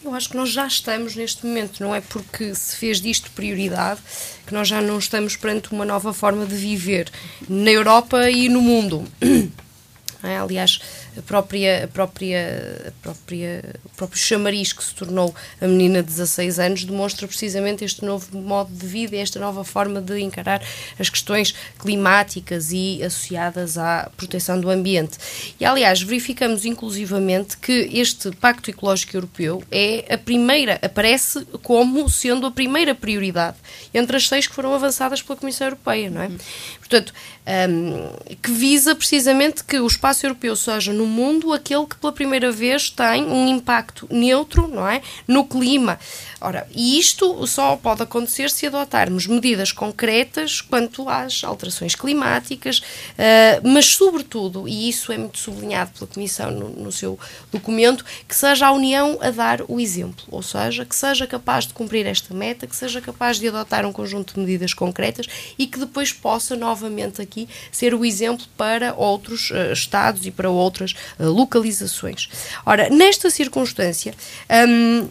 Eu acho que nós já estamos neste momento, não é porque se fez disto prioridade que nós já não estamos perante uma nova forma de viver na Europa e no mundo. É? Aliás, a própria, a própria, a própria, o próprio chamariz que se tornou a menina de 16 anos demonstra precisamente este novo modo de vida e esta nova forma de encarar as questões climáticas e associadas à proteção do ambiente. E, aliás, verificamos inclusivamente que este Pacto Ecológico Europeu é a primeira, aparece como sendo a primeira prioridade entre as seis que foram avançadas pela Comissão Europeia, não é? Portanto, um, que visa precisamente que o espaço europeu seja no mundo aquele que pela primeira vez tem um impacto neutro, não é, no clima. Ora, e isto só pode acontecer se adotarmos medidas concretas quanto às alterações climáticas, uh, mas sobretudo, e isso é muito sublinhado pela Comissão no, no seu documento, que seja a União a dar o exemplo, ou seja, que seja capaz de cumprir esta meta, que seja capaz de adotar um conjunto de medidas concretas e que depois possa novamente aqui ser o exemplo para outros uh, estados e para outras uh, localizações. Ora, nesta circunstância, um,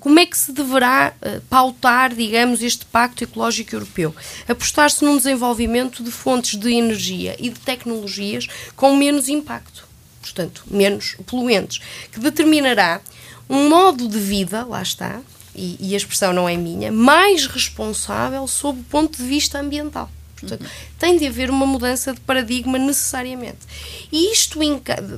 como é que se deverá uh, pautar, digamos, este Pacto Ecológico Europeu? Apostar-se num desenvolvimento de fontes de energia e de tecnologias com menos impacto, portanto, menos poluentes, que determinará um modo de vida, lá está, e, e a expressão não é minha, mais responsável sob o ponto de vista ambiental. Portanto, tem de haver uma mudança de paradigma necessariamente. E isto,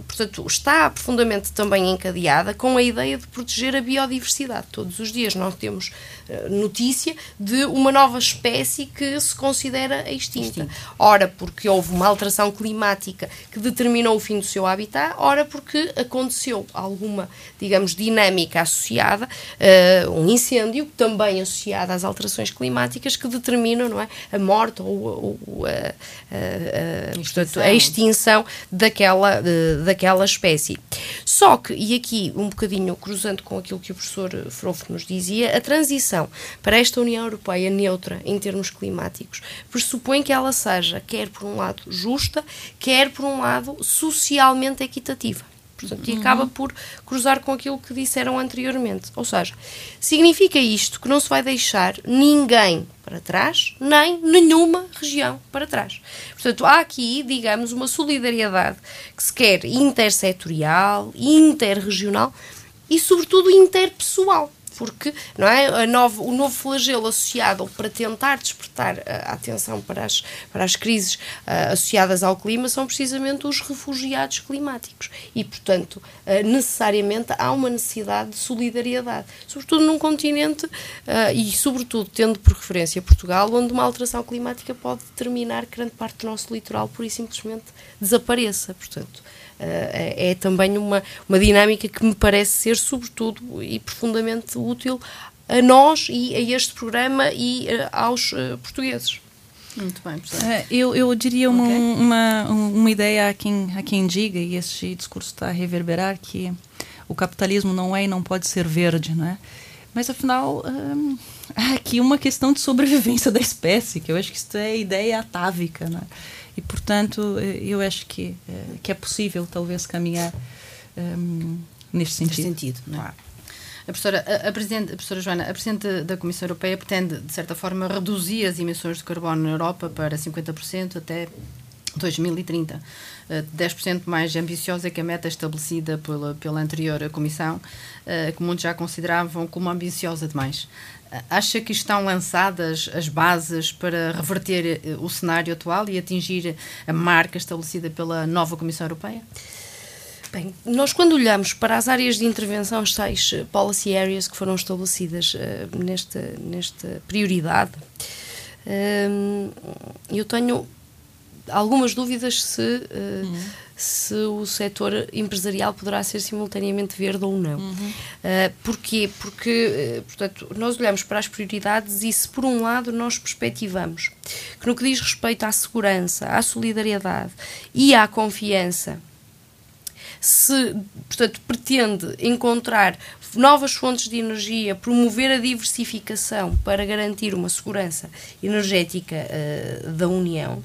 portanto, está profundamente também encadeada com a ideia de proteger a biodiversidade. Todos os dias nós temos uh, notícia de uma nova espécie que se considera extinta. extinta. Ora, porque houve uma alteração climática que determinou o fim do seu habitat, ora, porque aconteceu alguma, digamos, dinâmica associada, uh, um incêndio também associado às alterações climáticas que determinam não é, a morte ou o, a, a, portanto, a extinção daquela, daquela espécie. Só que, e aqui um bocadinho cruzando com aquilo que o professor Frofo nos dizia, a transição para esta União Europeia neutra em termos climáticos pressupõe que ela seja, quer por um lado justa, quer por um lado socialmente equitativa. Portanto, uhum. e acaba por cruzar com aquilo que disseram anteriormente. Ou seja, significa isto que não se vai deixar ninguém para trás, nem nenhuma região para trás. Portanto, há aqui, digamos, uma solidariedade que se quer intersetorial, interregional e, sobretudo, interpessoal porque não é, nova, o novo flagelo associado para tentar despertar a atenção para as, para as crises uh, associadas ao clima são precisamente os refugiados climáticos. E, portanto, uh, necessariamente há uma necessidade de solidariedade, sobretudo num continente uh, e, sobretudo, tendo por referência Portugal, onde uma alteração climática pode determinar que grande parte do nosso litoral, por e simplesmente, desapareça. Portanto, é, é também uma, uma dinâmica que me parece ser, sobretudo e profundamente útil a nós e a este programa e uh, aos uh, portugueses. Muito bem, é, eu, eu diria uma, okay. uma, uma ideia a quem, a quem diga, e este discurso está a reverberar, que o capitalismo não é e não pode ser verde, não é? Mas, afinal, hum, há aqui uma questão de sobrevivência da espécie, que eu acho que isso é ideia atávica, não é? E, portanto, eh, eu acho que, eh, que é possível, talvez, caminhar um, ehm, neste sentido. Neste sentido, não é? A professora, a, a, Presidente, a professora Joana, a Presidente da Comissão Europeia pretende, de certa forma, reduzir as emissões de carbono na Europa para 50% até 2030. 10% mais ambiciosa que a meta estabelecida pela, pela anterior Comissão, eh, que muitos já consideravam como ambiciosa demais. Acha que estão lançadas as bases para reverter eh, o cenário atual e atingir a marca estabelecida pela nova Comissão Europeia? Bem, nós quando olhamos para as áreas de intervenção, as eh, policy areas que foram estabelecidas uh, nesta, nesta prioridade, eu tenho algumas dúvidas se uh, uhum se o setor empresarial poderá ser simultaneamente verde ou não. Uhum. Uh, porquê? Porque, uh, portanto, nós olhamos para as prioridades e se, por um lado, nós perspectivamos que no que diz respeito à segurança, à solidariedade e à confiança, se, portanto, pretende encontrar novas fontes de energia, promover a diversificação para garantir uma segurança energética uh, da União,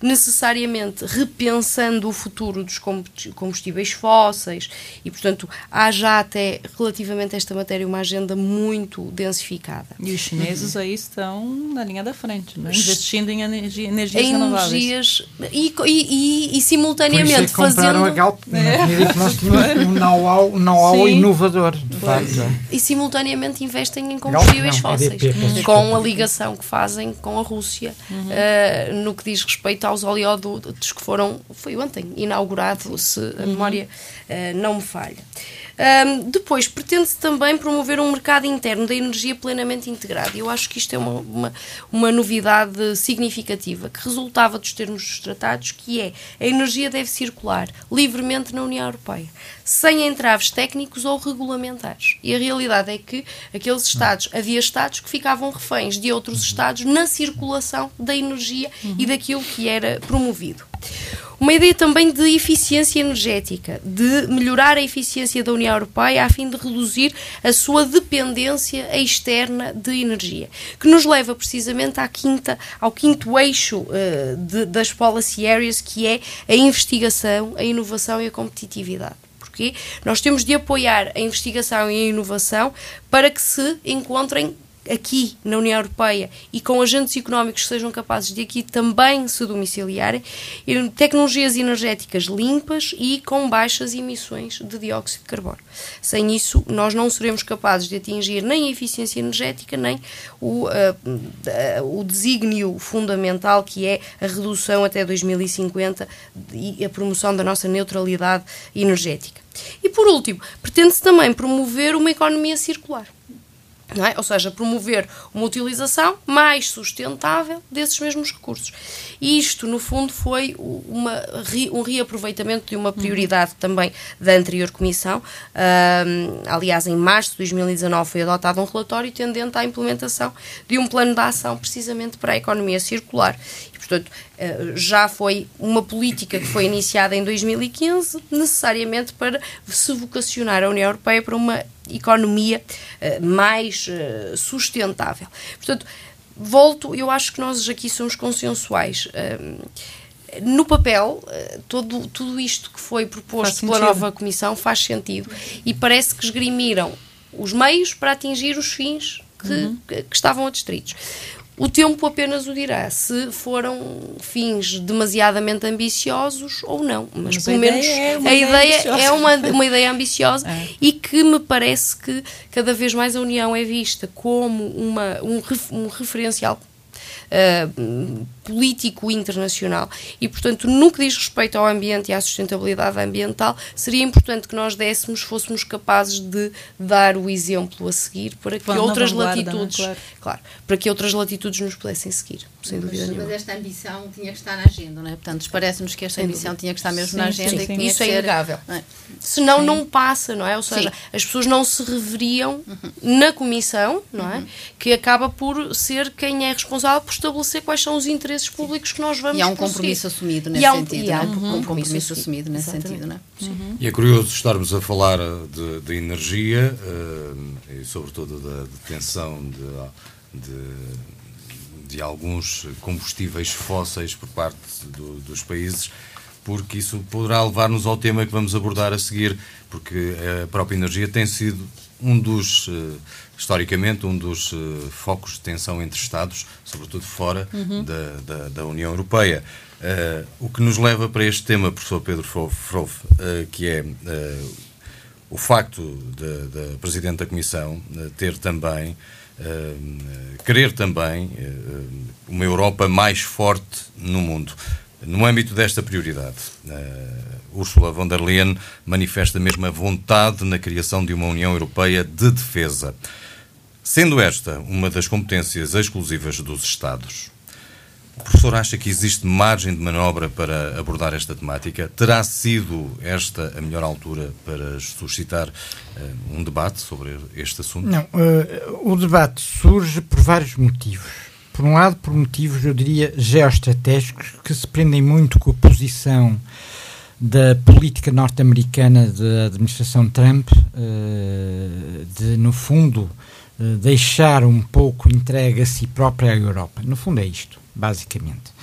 necessariamente repensando o futuro dos combustíveis fósseis e, portanto, há já até relativamente a esta matéria uma agenda muito densificada. E os chineses uhum. aí estão na linha da frente, é? investindo em energia, energias em renováveis. Energias e, e, e, e simultaneamente Por isso é fazendo. A Galp, é. um know-how know inovador, de facto. E simultaneamente investem em combustíveis Galp, não, fósseis, EDP, com a ligação que fazem com a Rússia uhum. uh, no que diz respeito aos oleodutos que foram, foi ontem, inaugurado, se a uhum. memória uh, não me falha. Um, depois, pretende-se também promover um mercado interno da energia plenamente integrado. Eu acho que isto é uma, uma, uma, novidade significativa que resultava dos termos dos tratados, que é a energia deve circular livremente na União Europeia, sem entraves técnicos ou regulamentares. E a realidade é que aqueles Estados, havia Estados que ficavam reféns de outros Estados na circulação da energia e daquilo que era promovido. Uma ideia também de eficiência energética, de melhorar a eficiência da União Europeia a fim de reduzir a sua dependência externa de energia, que nos leva precisamente à quinta, ao quinto eixo uh, de, das policy areas, que é a investigação, a inovação e a competitividade. Porque nós temos de apoiar a investigação e a inovação para que se encontrem aqui na União Europeia e com agentes económicos que sejam capazes de aqui também se domiciliarem, tecnologias energéticas limpas e com baixas emissões de dióxido de carbono. Sem isso, nós não seremos capazes de atingir nem a eficiência energética, nem o, uh, o desígnio fundamental que é a redução até 2050 e a promoção da nossa neutralidade energética. E por último, pretende-se também promover uma economia circular. É? Ou seja, promover uma utilização mais sustentável desses mesmos recursos. E isto, no fundo, foi uma, um reaproveitamento de uma prioridade também da anterior Comissão. Um, aliás, em março de 2019 foi adotado um relatório tendente à implementação de um plano de ação precisamente para a economia circular. E, portanto, eh, já foi uma política que foi iniciada em 2015, necessariamente para se vocacionar a União Europeia para uma economia uh, mais uh, sustentável. Portanto, volto, eu acho que nós aqui somos consensuais. Uh, no papel, eh, todo, tudo isto que foi proposto pela nova Comissão faz sentido e parece que esgrimiram os meios para atingir os fins que, uhum. que, que estavam adstritos. O tempo apenas o dirá se foram fins demasiadamente ambiciosos ou não. Mas, Mas pelo menos é a ideia é uma, uma ideia ambiciosa é. e que me parece que cada vez mais a União é vista como uma, um, um referencial uh, político internacional. E, portanto, no que diz respeito ao ambiente e à sustentabilidade ambiental, seria importante que nós dessemos, fôssemos capazes de dar o exemplo a seguir para que outras é? latitudes, claro. claro. para que outras latitudes nos pudessem seguir, sem dúvida mas, nenhuma. Mas esta ambição tinha que estar na agenda, não é? Portanto, parece-nos que esta ambição tinha que estar mesmo sim, na agenda sim, e que Isso é inegável. É? Senão sim. não passa, não é? Ou seja, as pessoas não se reveriam uhum. na comissão, não é? Uhum. Que acaba por ser quem é responsável por estabelecer quais são os interesses públicos que nós vamos E há um compromisso assumido nesse sentido. E há um, uhum. um compromisso assumido nesse Exatamente. sentido, não é? Uhum. E é curioso estarmos a falar de, de energia uh, e, sobretudo, da detenção de, de, de, alguns combustíveis fósseis por parte do, dos países, porque isso poderá levar-nos ao tema que vamos abordar a seguir, porque a própria energia tem sido um dos. Uh, historicamente um dos uh, focos de tensão entre Estados, sobretudo fora uhum. da, da, da, União Europeia. Uh, o que nos leva para este tema, professor Pedro Frouf, uh, que é o facto da Presidente da Comissão ter também, querer também uma Europa mais forte no mundo. No âmbito desta prioridade, Ursula von der Leyen manifesta mesmo a vontade na criação de uma União Europeia de defesa. Sendo esta uma das competências exclusivas dos Estados, o professor acha que existe margem de manobra para abordar esta temática? Terá sido esta a melhor altura para suscitar uh, um debate sobre este assunto? Não, uh, o debate surge por vários motivos. Por um lado, por motivos, eu diria, geoestratégicos, que se prendem muito com a posição da política norte-americana da administração Trump, uh, de, no fundo, deixar um pouco entregue a si própria à Europa. No fundo é isto, basicamente.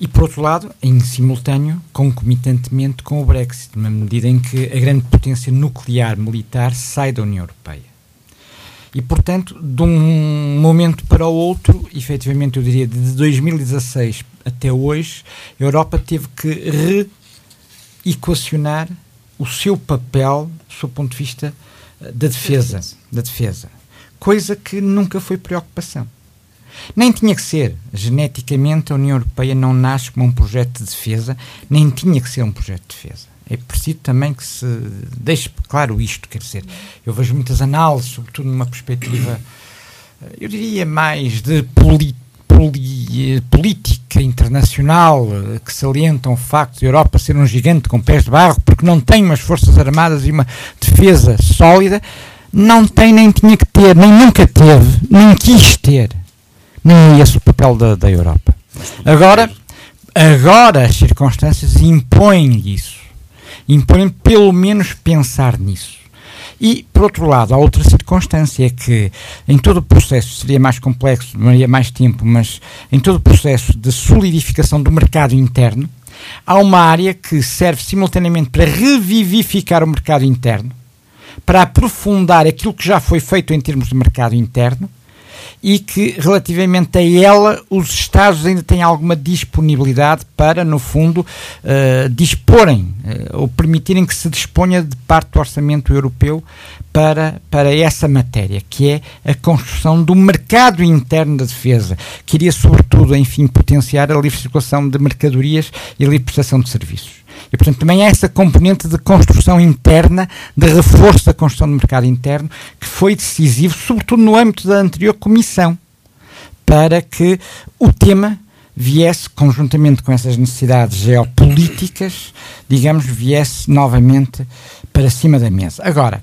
E por outro lado, em simultâneo, concomitantemente com o Brexit, na medida em que a grande potência nuclear militar sai da União Europeia. E, portanto, de um momento para o outro, efetivamente, eu diria de 2016 até hoje, a Europa teve que reequacionar o seu papel, do seu ponto de vista eh, da defesa. Da defesa coisa que nunca foi preocupação. Nem tinha que ser. Geneticamente, a União Europeia não nasce como um projeto de defesa, nem tinha que ser um projeto de defesa. É preciso também que se deixe claro isto, quer dizer, eu vejo muitas análises, sobretudo numa perspectiva, eu diria mais de poli, poli, política internacional, que salientam o facto de a Europa ser um gigante com pés de barro, porque não tem umas forças armadas e uma defesa sólida, não tem nem tinha que ter, nem nunca teve, nem quis ter. Nem é esse o papel da, da Europa. Agora, agora as circunstâncias impõem isso. Impõem pelo menos pensar nisso. E, por outro lado, há outra circunstância, é que em todo o processo, seria mais complexo, demoraria mais tempo, mas em todo o processo de solidificação do mercado interno, há uma área que serve simultaneamente para revivificar o mercado interno, para aprofundar aquilo que já foi feito em termos de mercado interno e que, relativamente a ela, os Estados ainda têm alguma disponibilidade para, no fundo, uh, disporem uh, ou permitirem que se disponha de parte do orçamento europeu para, para essa matéria, que é a construção do mercado interno da defesa, que iria, sobretudo, enfim, potenciar a livre circulação de mercadorias e a livre prestação de serviços. E, portanto, também há essa componente de construção interna, de reforço da construção do mercado interno, que foi decisivo, sobretudo no âmbito da anterior Comissão, para que o tema viesse, conjuntamente com essas necessidades geopolíticas, digamos, viesse novamente para cima da mesa. Agora,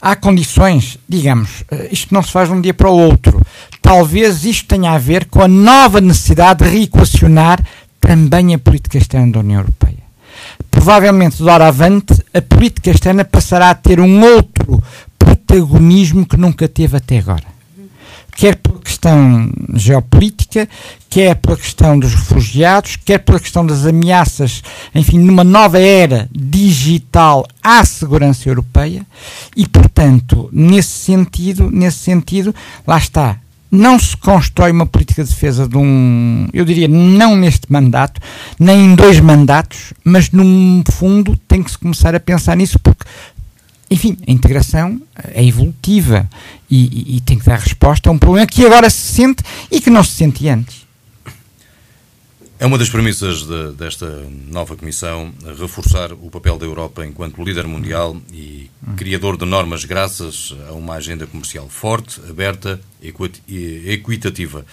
há condições, digamos, eh, isto não se faz de um dia para o outro. Talvez isto tenha a ver com a nova necessidade de reequacionar também a política externa da União Europeia provavelmente de hora avante, a política externa passará a ter um outro protagonismo que nunca teve até agora. quer por questão geopolítica, quer pela questão dos refugiados, quer pela questão das ameaças, enfim, numa nova era digital à segurança europeia e, portanto, nesse sentido, nesse sentido, lá está, não se constrói uma política de defesa de um, eu diria, não neste mandato, nem em dois mandatos, mas num fundo tem que se começar a pensar nisso, porque, enfim, a integração é evolutiva e, e, e tem que dar resposta a um problema que agora se sente e que não se sentia antes. É uma das premissas de, desta nova Comissão reforçar o papel da Europa enquanto líder mundial e criador de normas graças a uma agenda comercial forte, aberta e equitativa.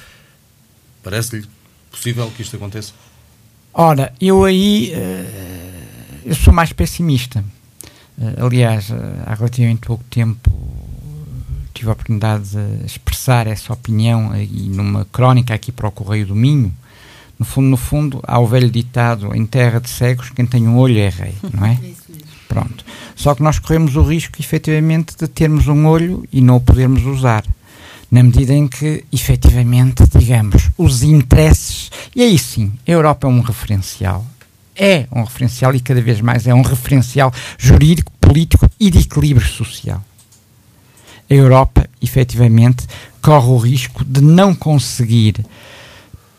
Parece-lhe possível que isto aconteça? Ora, eu aí uh, eu sou mais pessimista. Uh, aliás, uh, há relativamente pouco tempo tive a oportunidade de expressar essa opinião aí numa crónica aqui para o Correio do Minho, no fundo, no fundo, há o velho ditado em terra de cegos, quem tem um olho é rei, não é? Pronto. Só que nós corremos o risco, efetivamente, de termos um olho e não o podermos usar. Na medida em que, efetivamente, digamos, os interesses. E aí sim, a Europa é um referencial. É um referencial e cada vez mais é um referencial jurídico, político e de equilíbrio social. A Europa, efetivamente, corre o risco de não conseguir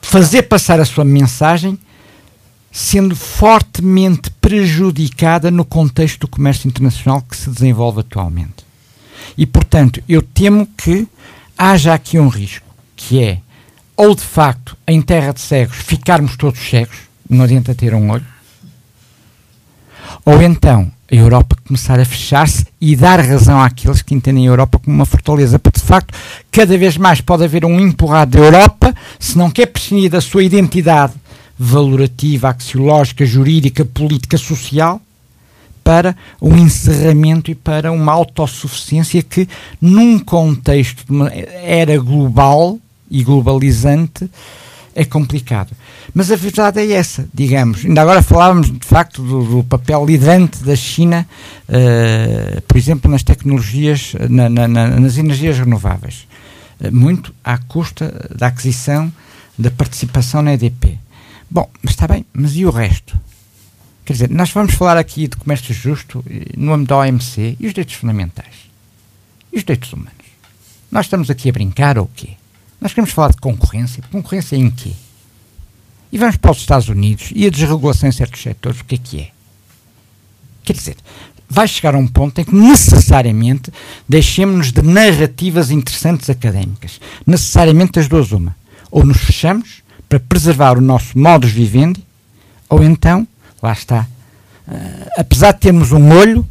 fazer passar a sua mensagem sendo fortemente prejudicada no contexto do comércio internacional que se desenvolve atualmente. E, portanto, eu temo que haja aqui um risco, que é, ou de facto, em terra de cegos, ficarmos todos cegos, não adianta ter um olho, ou então a Europa começar a fechar-se e dar razão àqueles que entendem a Europa como uma fortaleza, porque de facto cada vez mais pode haver um empurrado da Europa, se não quer prescindir da sua identidade valorativa, axiológica, jurídica, política, social, para um encerramento e para uma autossuficiência que, num contexto de uma era global e globalizante, é complicado. Mas a verdade é essa, digamos. Ainda agora falávamos, de facto, do, do papel liderante da China, uh, por exemplo, nas tecnologias, na, na, nas energias renováveis. Uh, muito à custa da aquisição da participação na EDP. Bom, mas está bem, mas e o resto? Quer dizer, nós vamos falar aqui de comércio justo no âmbito da OMC e os direitos fundamentais. E os direitos humanos? Nós estamos aqui a brincar ou o quê? Nós queremos falar de concorrência. Concorrência em quê? E vamos para os Estados Unidos e a desregulação em certos setores, o que é que é? Quer dizer, vai chegar a um ponto em que necessariamente deixemos-nos de narrativas interessantes académicas. Necessariamente das duas uma. Ou nos fechamos para preservar o nosso modus vivendi, ou então, lá está, uh, apesar de termos um olho,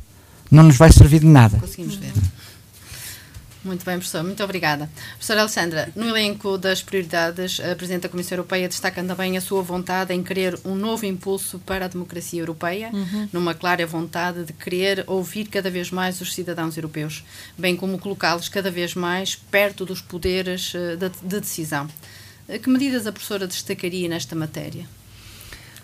não nos vai servir de nada. Conseguimos ver. Muito bem, professor. Muito obrigada. Professora Alessandra, no elenco das prioridades, a Presidente da Comissão Europeia destaca também a sua vontade em querer um novo impulso para a democracia europeia, uhum. numa clara vontade de querer ouvir cada vez mais os cidadãos europeus, bem como colocá-los cada vez mais perto dos poderes eh, de, de decisão. Eh, que medidas a professora destacaria nesta matéria?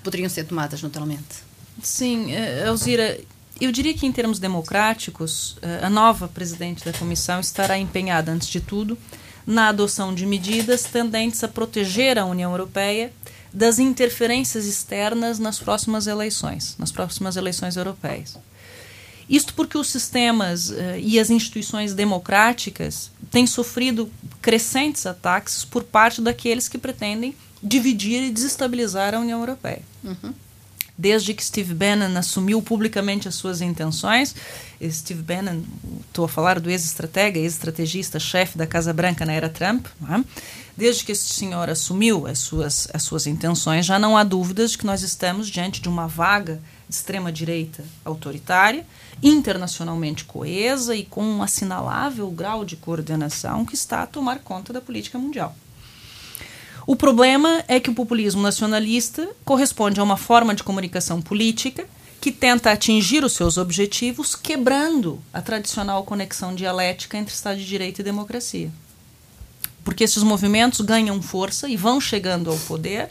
Poderiam ser tomadas, naturalmente. Sim, uh, Alzira, eu diria que, em termos democráticos, eh, a nova presidente da comissão estará empenhada, antes de tudo, na adoção de medidas tendentes a proteger a União Europeia das interferências externas nas próximas eleições, nas próximas eleições europeias. Isto porque os sistemas uh, e as instituições democráticas têm sofrido crescentes ataques por parte daqueles que pretendem dividir e desestabilizar a União Europeia. Uhum desde que Steve Bannon assumiu publicamente as suas intenções. Steve Bannon, estou a falar do ex-estratega, ex-estrategista, chefe da Casa Branca na era Trump. É? Desde que este senhor assumiu as suas, as suas intenções, já não há dúvidas de que nós estamos diante de uma vaga de extrema-direita autoritária, internacionalmente coesa e com um assinalável grau de coordenação que está a tomar conta da política mundial. O problema é que o populismo nacionalista corresponde a uma forma de comunicação política que tenta atingir os seus objetivos quebrando a tradicional conexão dialética entre Estado de Direito e democracia. Porque esses movimentos ganham força e vão chegando ao poder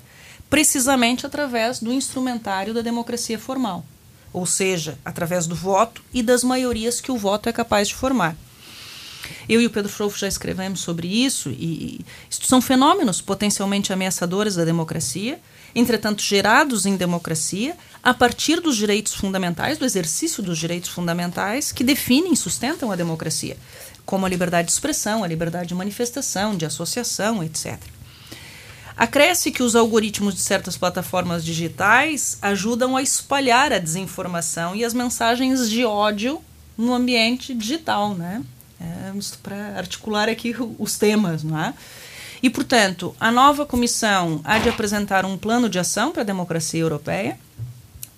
precisamente através do instrumentário da democracia formal, ou seja, através do voto e das maiorias que o voto é capaz de formar. Eu e o Pedro Frolfo já escrevemos sobre isso, e isto são fenômenos potencialmente ameaçadores da democracia, entretanto gerados em democracia, a partir dos direitos fundamentais, do exercício dos direitos fundamentais que definem e sustentam a democracia, como a liberdade de expressão, a liberdade de manifestação, de associação, etc. Acresce que os algoritmos de certas plataformas digitais ajudam a espalhar a desinformação e as mensagens de ódio no ambiente digital, né? É, para articular aqui os temas, não é? E, portanto, a nova comissão há de apresentar um plano de ação para a democracia europeia,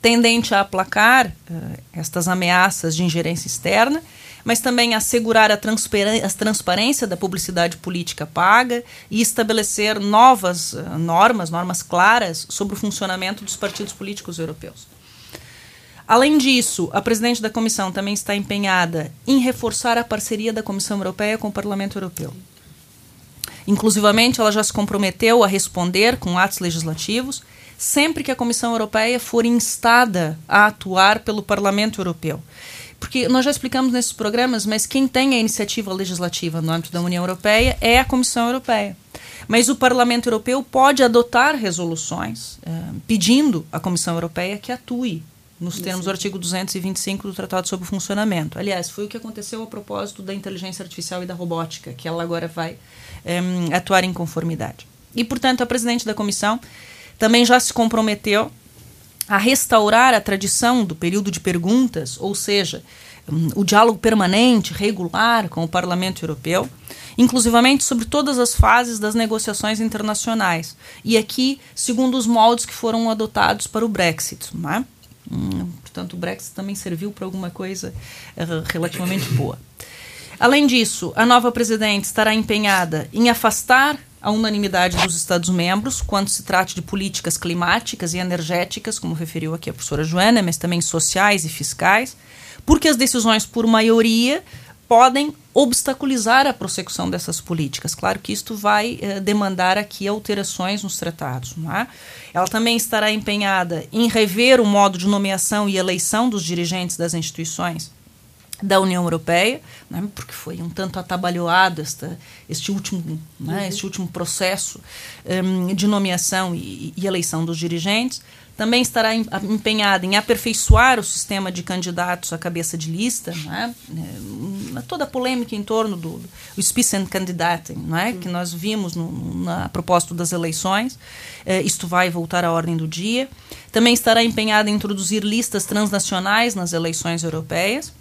tendente a aplacar uh, estas ameaças de ingerência externa, mas também assegurar a, a transparência da publicidade política paga e estabelecer novas uh, normas, normas claras sobre o funcionamento dos partidos políticos europeus. Além disso, a presidente da comissão também está empenhada em reforçar a parceria da Comissão Europeia com o Parlamento Europeu. Inclusivamente, ela já se comprometeu a responder com atos legislativos sempre que a Comissão Europeia for instada a atuar pelo Parlamento Europeu. Porque nós já explicamos nesses programas, mas quem tem a iniciativa legislativa no âmbito da União Europeia é a Comissão Europeia. Mas o Parlamento Europeu pode adotar resoluções uh, pedindo à Comissão Europeia que atue nos termos do artigo 225 do Tratado sobre o Funcionamento. Aliás, foi o que aconteceu a propósito da inteligência artificial e da robótica, que ela agora vai um, atuar em conformidade. E, portanto, a presidente da comissão também já se comprometeu a restaurar a tradição do período de perguntas, ou seja, um, o diálogo permanente, regular com o Parlamento Europeu, inclusivamente sobre todas as fases das negociações internacionais. E aqui, segundo os moldes que foram adotados para o Brexit. Não é? Hum, portanto, o Brexit também serviu para alguma coisa uh, relativamente boa. Além disso, a nova presidente estará empenhada em afastar a unanimidade dos Estados-membros quando se trate de políticas climáticas e energéticas, como referiu aqui a professora Joana, mas também sociais e fiscais, porque as decisões por maioria podem obstaculizar a prossecução dessas políticas. Claro que isto vai eh, demandar aqui alterações nos tratados. É? Ela também estará empenhada em rever o modo de nomeação e eleição dos dirigentes das instituições da União Europeia, né, porque foi um tanto atabalhoado esta, este, último, né, uhum. este último processo um, de nomeação e, e, eleição dos dirigentes. Também estará empenhada em aperfeiçoar o sistema de candidatos à cabeça de lista, né, é, toda a polêmica em torno do, do Spitzenkandidaten, uhum. que nós vimos no, na propósito das eleições. Uh, isto vai voltar à ordem do dia. Também estará empenhada em introduzir listas transnacionais nas eleições europeias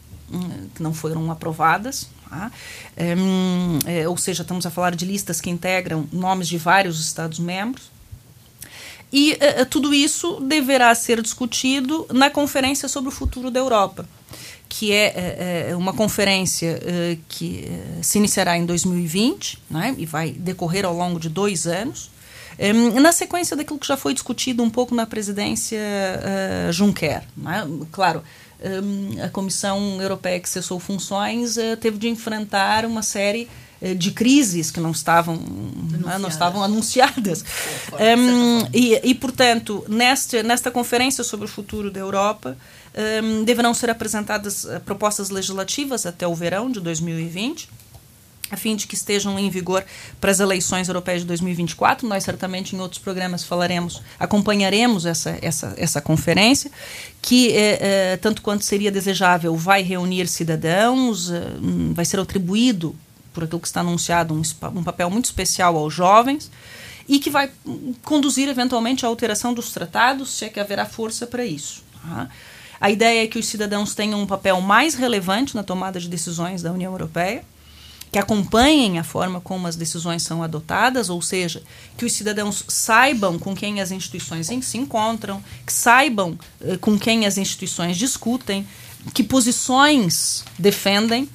que não foram aprovadas. Tá? É, é, ou seja, estamos a falar de listas que integram nomes de vários Estados-membros. E é, tudo isso deverá ser discutido na Conferência sobre o Futuro da Europa, que é, é, uma conferência que se iniciará em 2020 né, e vai decorrer ao longo de dois anos. na sequência daquilo que já foi discutido um pouco na presidência uh, Juncker. Né? Claro, a Comissão Europeia que cessou funções eh, teve de enfrentar uma série de crises que não estavam não, não estavam anunciadas. Um, e, e portanto nesta nesta conferência sobre o futuro da Europa um, deverão ser apresentadas eh, propostas legislativas até o verão de 2020 a fim de que estejam em vigor para as eleições europeias de 2024. Nós certamente em outros programas falaremos, acompanharemos essa, essa, essa conferência, que é, é, tanto quanto seria desejável vai reunir cidadãos, é, vai ser atribuído por aquilo que está anunciado um, um papel muito especial aos jovens e que vai conduzir eventualmente à alteração dos tratados, se é que haverá força para isso. Tá? A ideia é que os cidadãos tenham um papel mais relevante na tomada de decisões da União Europeia que acompanhem a forma como as decisões são adotadas, ou seja, que os cidadãos saibam com quem as instituições se encontram, que saibam eh, com quem as instituições discutem, que posições defendem.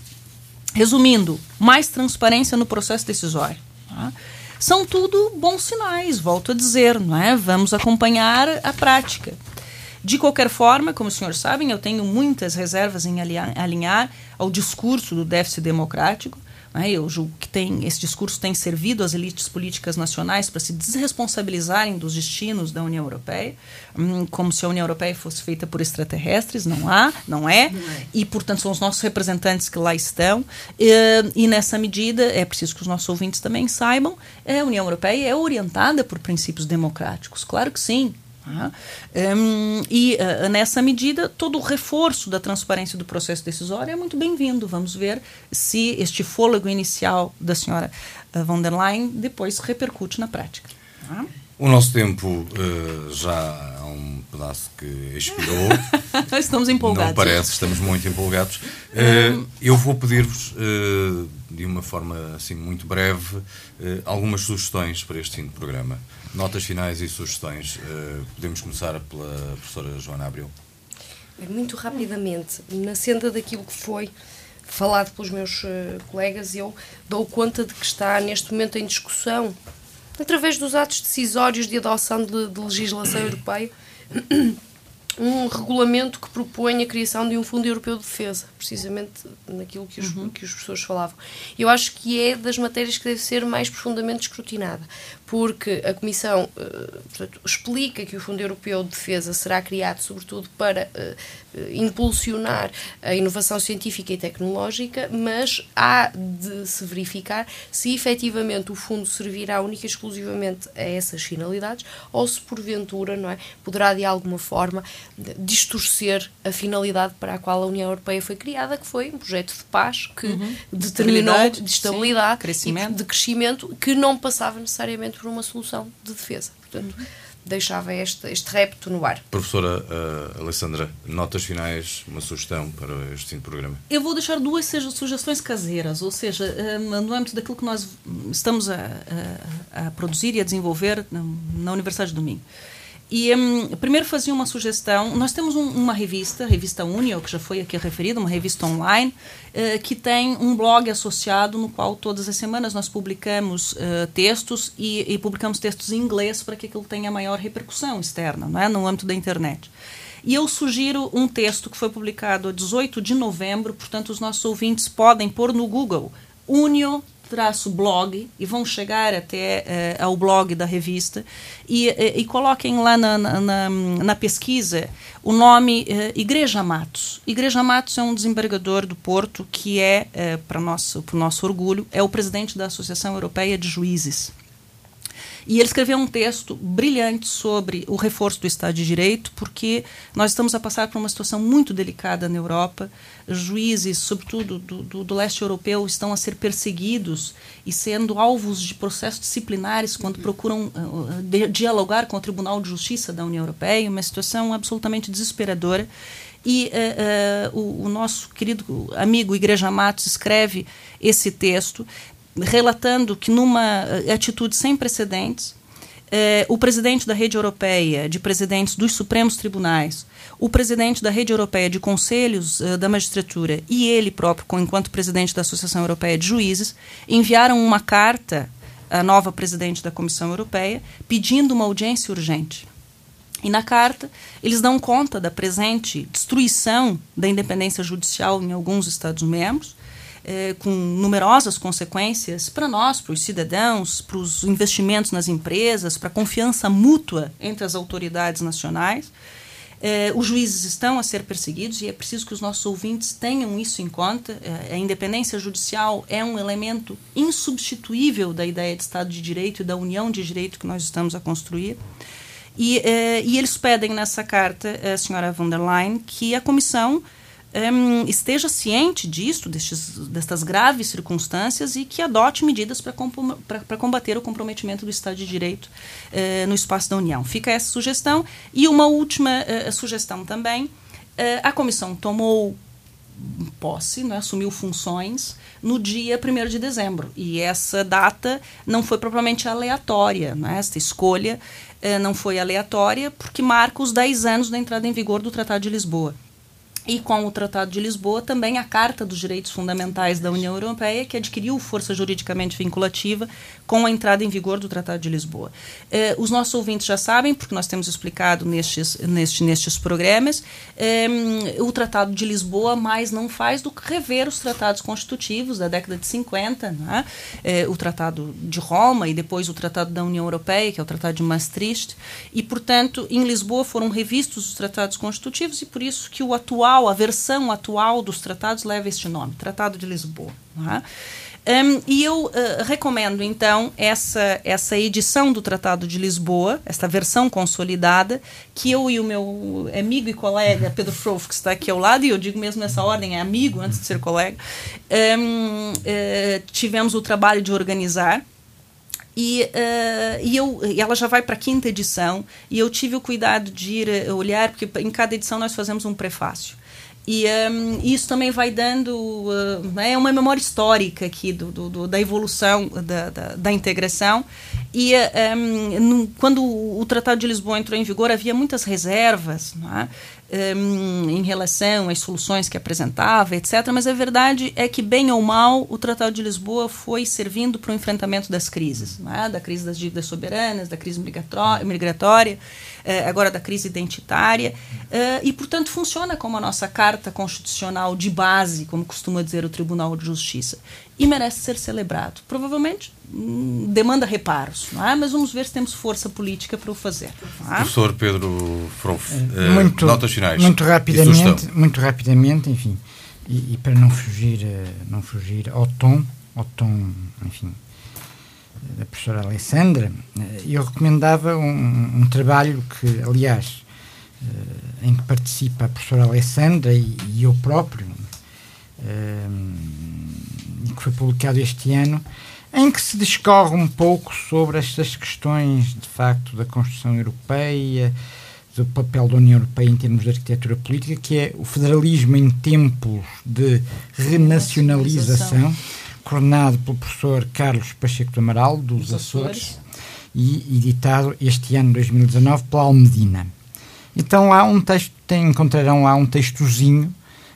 Resumindo, mais transparência no processo decisório. Tá? São tudo bons sinais, volto a dizer, não é? Vamos acompanhar a prática. De qualquer forma, como os senhores sabem, eu tenho muitas reservas em alinhar ao discurso do déficit democrático, Né? Eu julgo que tem, esse discurso tem servido às elites políticas nacionais para se desresponsabilizarem dos destinos da União Europeia, hum, como se a União Europeia fosse feita por extraterrestres. Não há, não é, não é. e portanto são os nossos representantes que lá estão. E, nessa medida é preciso que os nossos ouvintes também saibam: é, a União Europeia é orientada por princípios democráticos, claro que sim. Um, e uh, nessa medida, todo o reforço da transparência do processo decisório é muito bem-vindo. Vamos ver se este fôlego inicial da senhora uh, von der Leyen depois repercute na prática. O nosso tempo uh, já há um pedaço que expirou. estamos empolgados. Não parece, estamos muito empolgados. Uh, eu vou pedir-vos, uh, de uma forma assim muito breve, algumas sugestões para este fim de programa. Notas finais e sugestões. podemos começar pela professora Joana Abril. Muito rapidamente, na senda daquilo que foi falado pelos meus colegas, eu dou conta de que está neste momento em discussão através dos atos decisórios de adoção de, de legislação europeia, um regulamento que propõe a criação de um Fundo Europeu de Defesa, precisamente naquilo que os, uhum. que os professores falavam. Eu acho que é das matérias que deve ser mais profundamente escrutinada, porque a Comissão uh, portanto, explica que o Fundo Europeu de Defesa será criado sobretudo para uh, impulsionar a inovação científica e tecnológica, mas há de se verificar se efetivamente o fundo servirá única e exclusivamente a essas finalidades ou se porventura não é, poderá de alguma forma distorcer a finalidade para a qual a União Europeia foi criada, que foi um projeto de paz que uhum. determinou de estabilidade sim, crescimento. e de crescimento que não passava necessariamente por uma solução de defesa. Portanto, uhum. deixava este, este repto no ar. Professora uh, Alessandra, notas finais, uma sugestão para este fim de programa? Eu vou deixar duas seja, sugestões caseiras, ou seja, uh, no âmbito daquilo que nós estamos a, a, a produzir e a desenvolver na, na Universidade de Domingo. E um, primeiro fazia uma sugestão. Nós temos um, uma revista, revista Unio, que já foi aqui referida, uma revista online, uh, que tem um blog associado no qual todas as semanas nós publicamos uh, textos e, e, publicamos textos em inglês para que aquilo tenha maior repercussão externa, não é? no âmbito da internet. E eu sugiro um texto que foi publicado a 18 de novembro, portanto, os nossos ouvintes podem pôr no Google Unio traço blog e vão chegar até eh, ao blog da revista e, e, e coloquem lá na, na, na, pesquisa o nome eh, Igreja Matos. Igreja Matos é um desembargador do Porto que é, eh, para nosso, o nosso orgulho, é o presidente da Associação Europeia de Juízes. E ele escreveu um texto brilhante sobre o reforço do Estado de Direito, porque nós estamos a passar por uma situação muito delicada na Europa. Juízes, sobretudo do, do, do leste europeu, estão a ser perseguidos e sendo alvos de processos disciplinares quando procuram uh, de, dialogar com o Tribunal de Justiça da União Europeia. Uma situação absolutamente desesperadora. E uh, uh, o, o, nosso querido amigo Igreja Matos escreve esse texto relatando que, numa eh, atitude sem precedentes, eh, o presidente da Rede Europeia de Presidentes dos Supremos Tribunais, o presidente da Rede Europeia de Conselhos eh, da Magistratura e ele próprio, enquanto presidente da Associação Europeia de Juízes, enviaram uma carta à nova presidente da Comissão Europeia pedindo uma audiência urgente. E na carta, eles dão conta da presente destruição da independência judicial em alguns Estados-membros, é, com numerosas consequências para nós, para os cidadãos, para os investimentos nas empresas, para a confiança mútua entre as autoridades nacionais. É, os juízes estão a ser perseguidos e é preciso que os nossos ouvintes tenham isso em conta. É, a independência judicial é um elemento insubstituível da ideia de Estado de Direito e da união de direito que nós estamos a construir. E, e eles pedem nessa carta, a senhora von der Leyen, que a comissão um, esteja ciente disto, destes, destas graves circunstâncias e que adote medidas para combater o comprometimento do Estado de Direito uh, no espaço da União. Fica essa sugestão. E uma última uh, sugestão também: uh, a comissão tomou posse, né, assumiu funções no dia 1 de dezembro. E essa data não foi propriamente aleatória, né, essa escolha não foi aleatória, porque marca os 10 anos da entrada em vigor do Tratado de Lisboa. E com o Tratado de Lisboa também a Carta dos Direitos Fundamentais da União Europeia, que adquiriu força juridicamente vinculativa com a entrada em vigor do Tratado de Lisboa. Eh, os nossos ouvintes já sabem, porque nós temos explicado nestes, nestes, nestes programas, eh, o Tratado de Lisboa mais não faz do que rever os tratados constitutivos da década de 50, é? eh, o Tratado de Roma e depois o Tratado da União Europeia, que é o Tratado de Maastricht, e, portanto, em Lisboa foram revistos os tratados constitutivos e por isso que o atual, a versão atual dos tratados leva este nome, Tratado de Lisboa. É? Um, e eu uh, recomendo, então, essa, essa edição do Tratado de Lisboa, esta versão consolidada, que eu e o meu amigo e colega Pedro Frouf, que está aqui ao lado, e eu digo mesmo nessa ordem, é amigo antes de ser colega, um, uh, tivemos o trabalho de organizar. E, uh, e, eu, e ela já vai para a quinta edição, e eu tive o cuidado de ir olhar, porque em cada edição nós fazemos um prefácio. E um, isso também vai dando uh, é uma memória histórica aqui do, do, do da evolução da, da, da integração. E um, no, quando o Tratado de Lisboa entrou em vigor, havia muitas reservas. Não é? Um, em relação às soluções que apresentava, etc. Mas a verdade é que, bem ou mal, o Tratado de Lisboa foi servindo para o enfrentamento das crises, é? da crise das dívidas soberanas, da crise migratória, eh, agora da crise identitária, eh, e, portanto, funciona como a nossa carta constitucional de base, como costuma dizer o Tribunal de Justiça e merece ser celebrado. Provavelmente hum, demanda reparos, não é? mas vamos ver se temos força política para o fazer. É? Professor Pedro Frouf, uh, muito, notas finais. Muito rapidamente, muito rapidamente, enfim, e, e para não fugir, uh, não fugir ao tom, ao tom, enfim, da professora Alessandra, uh, eu recomendava um, um, trabalho que, aliás, em que participa a professora Alessandra e, e eu próprio, que foi publicado este ano, em que se discorre um pouco sobre estas questões, de facto, da construção europeia, do papel da União Europeia em termos de arquitetura política, que é o federalismo em tempos de renacionalização, coordenado pelo professor Carlos Pacheco do Amaral, dos Açores, e editado este ano, 2019, pela Almedina. Então há um texto, tem, encontrarão lá um textozinho,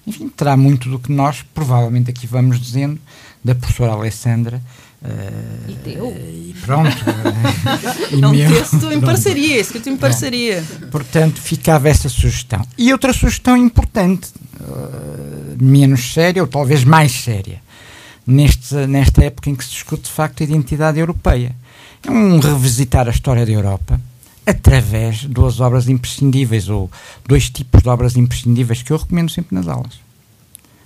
enfim, terá muito do que nós, provavelmente aqui vamos dizendo, da professora Alessandra. Uh, e teu. E pronto. e é um meu, texto em pronto. parceria, escrito em parceria. Portanto, ficava essa sugestão. E outra sugestão importante, uh, menos séria, ou talvez mais séria, neste, nesta época em que se discute de facto a identidade europeia. É um revisitar a história da Europa através de duas obras imprescindíveis, ou dois tipos de obras imprescindíveis que eu recomendo sempre nas aulas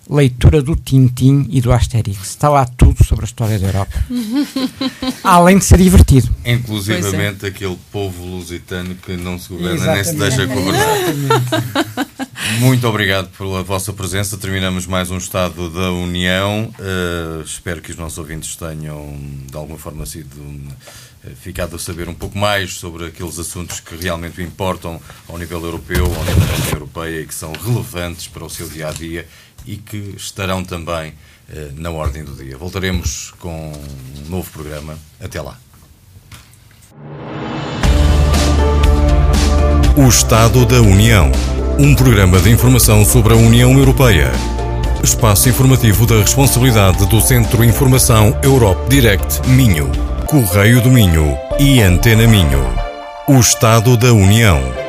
leitura do Tintim e do Asterix. Está lá tudo sobre a história da Europa. Além de ser divertido. Inclusivamente é. aquele povo lusitano que não se governa Exatamente. nem se deixa governar. Muito obrigado pela vossa presença. Terminamos mais um Estado da União. Uh, espero que os nossos ouvintes tenham, de alguma forma, sido uh, ficado a saber um pouco mais sobre aqueles assuntos que realmente importam ao nível europeu, ao nível da União Europeia e que são relevantes para o seu dia a dia e que estarão também eh, na ordem do dia. Voltaremos com um novo programa. Até lá. O Estado da União. Um programa de informação sobre a União Europeia. Espaço informativo da responsabilidade do Centro Informação Europe Direct Minho, Correio do Minho e Antena Minho. O Estado da União.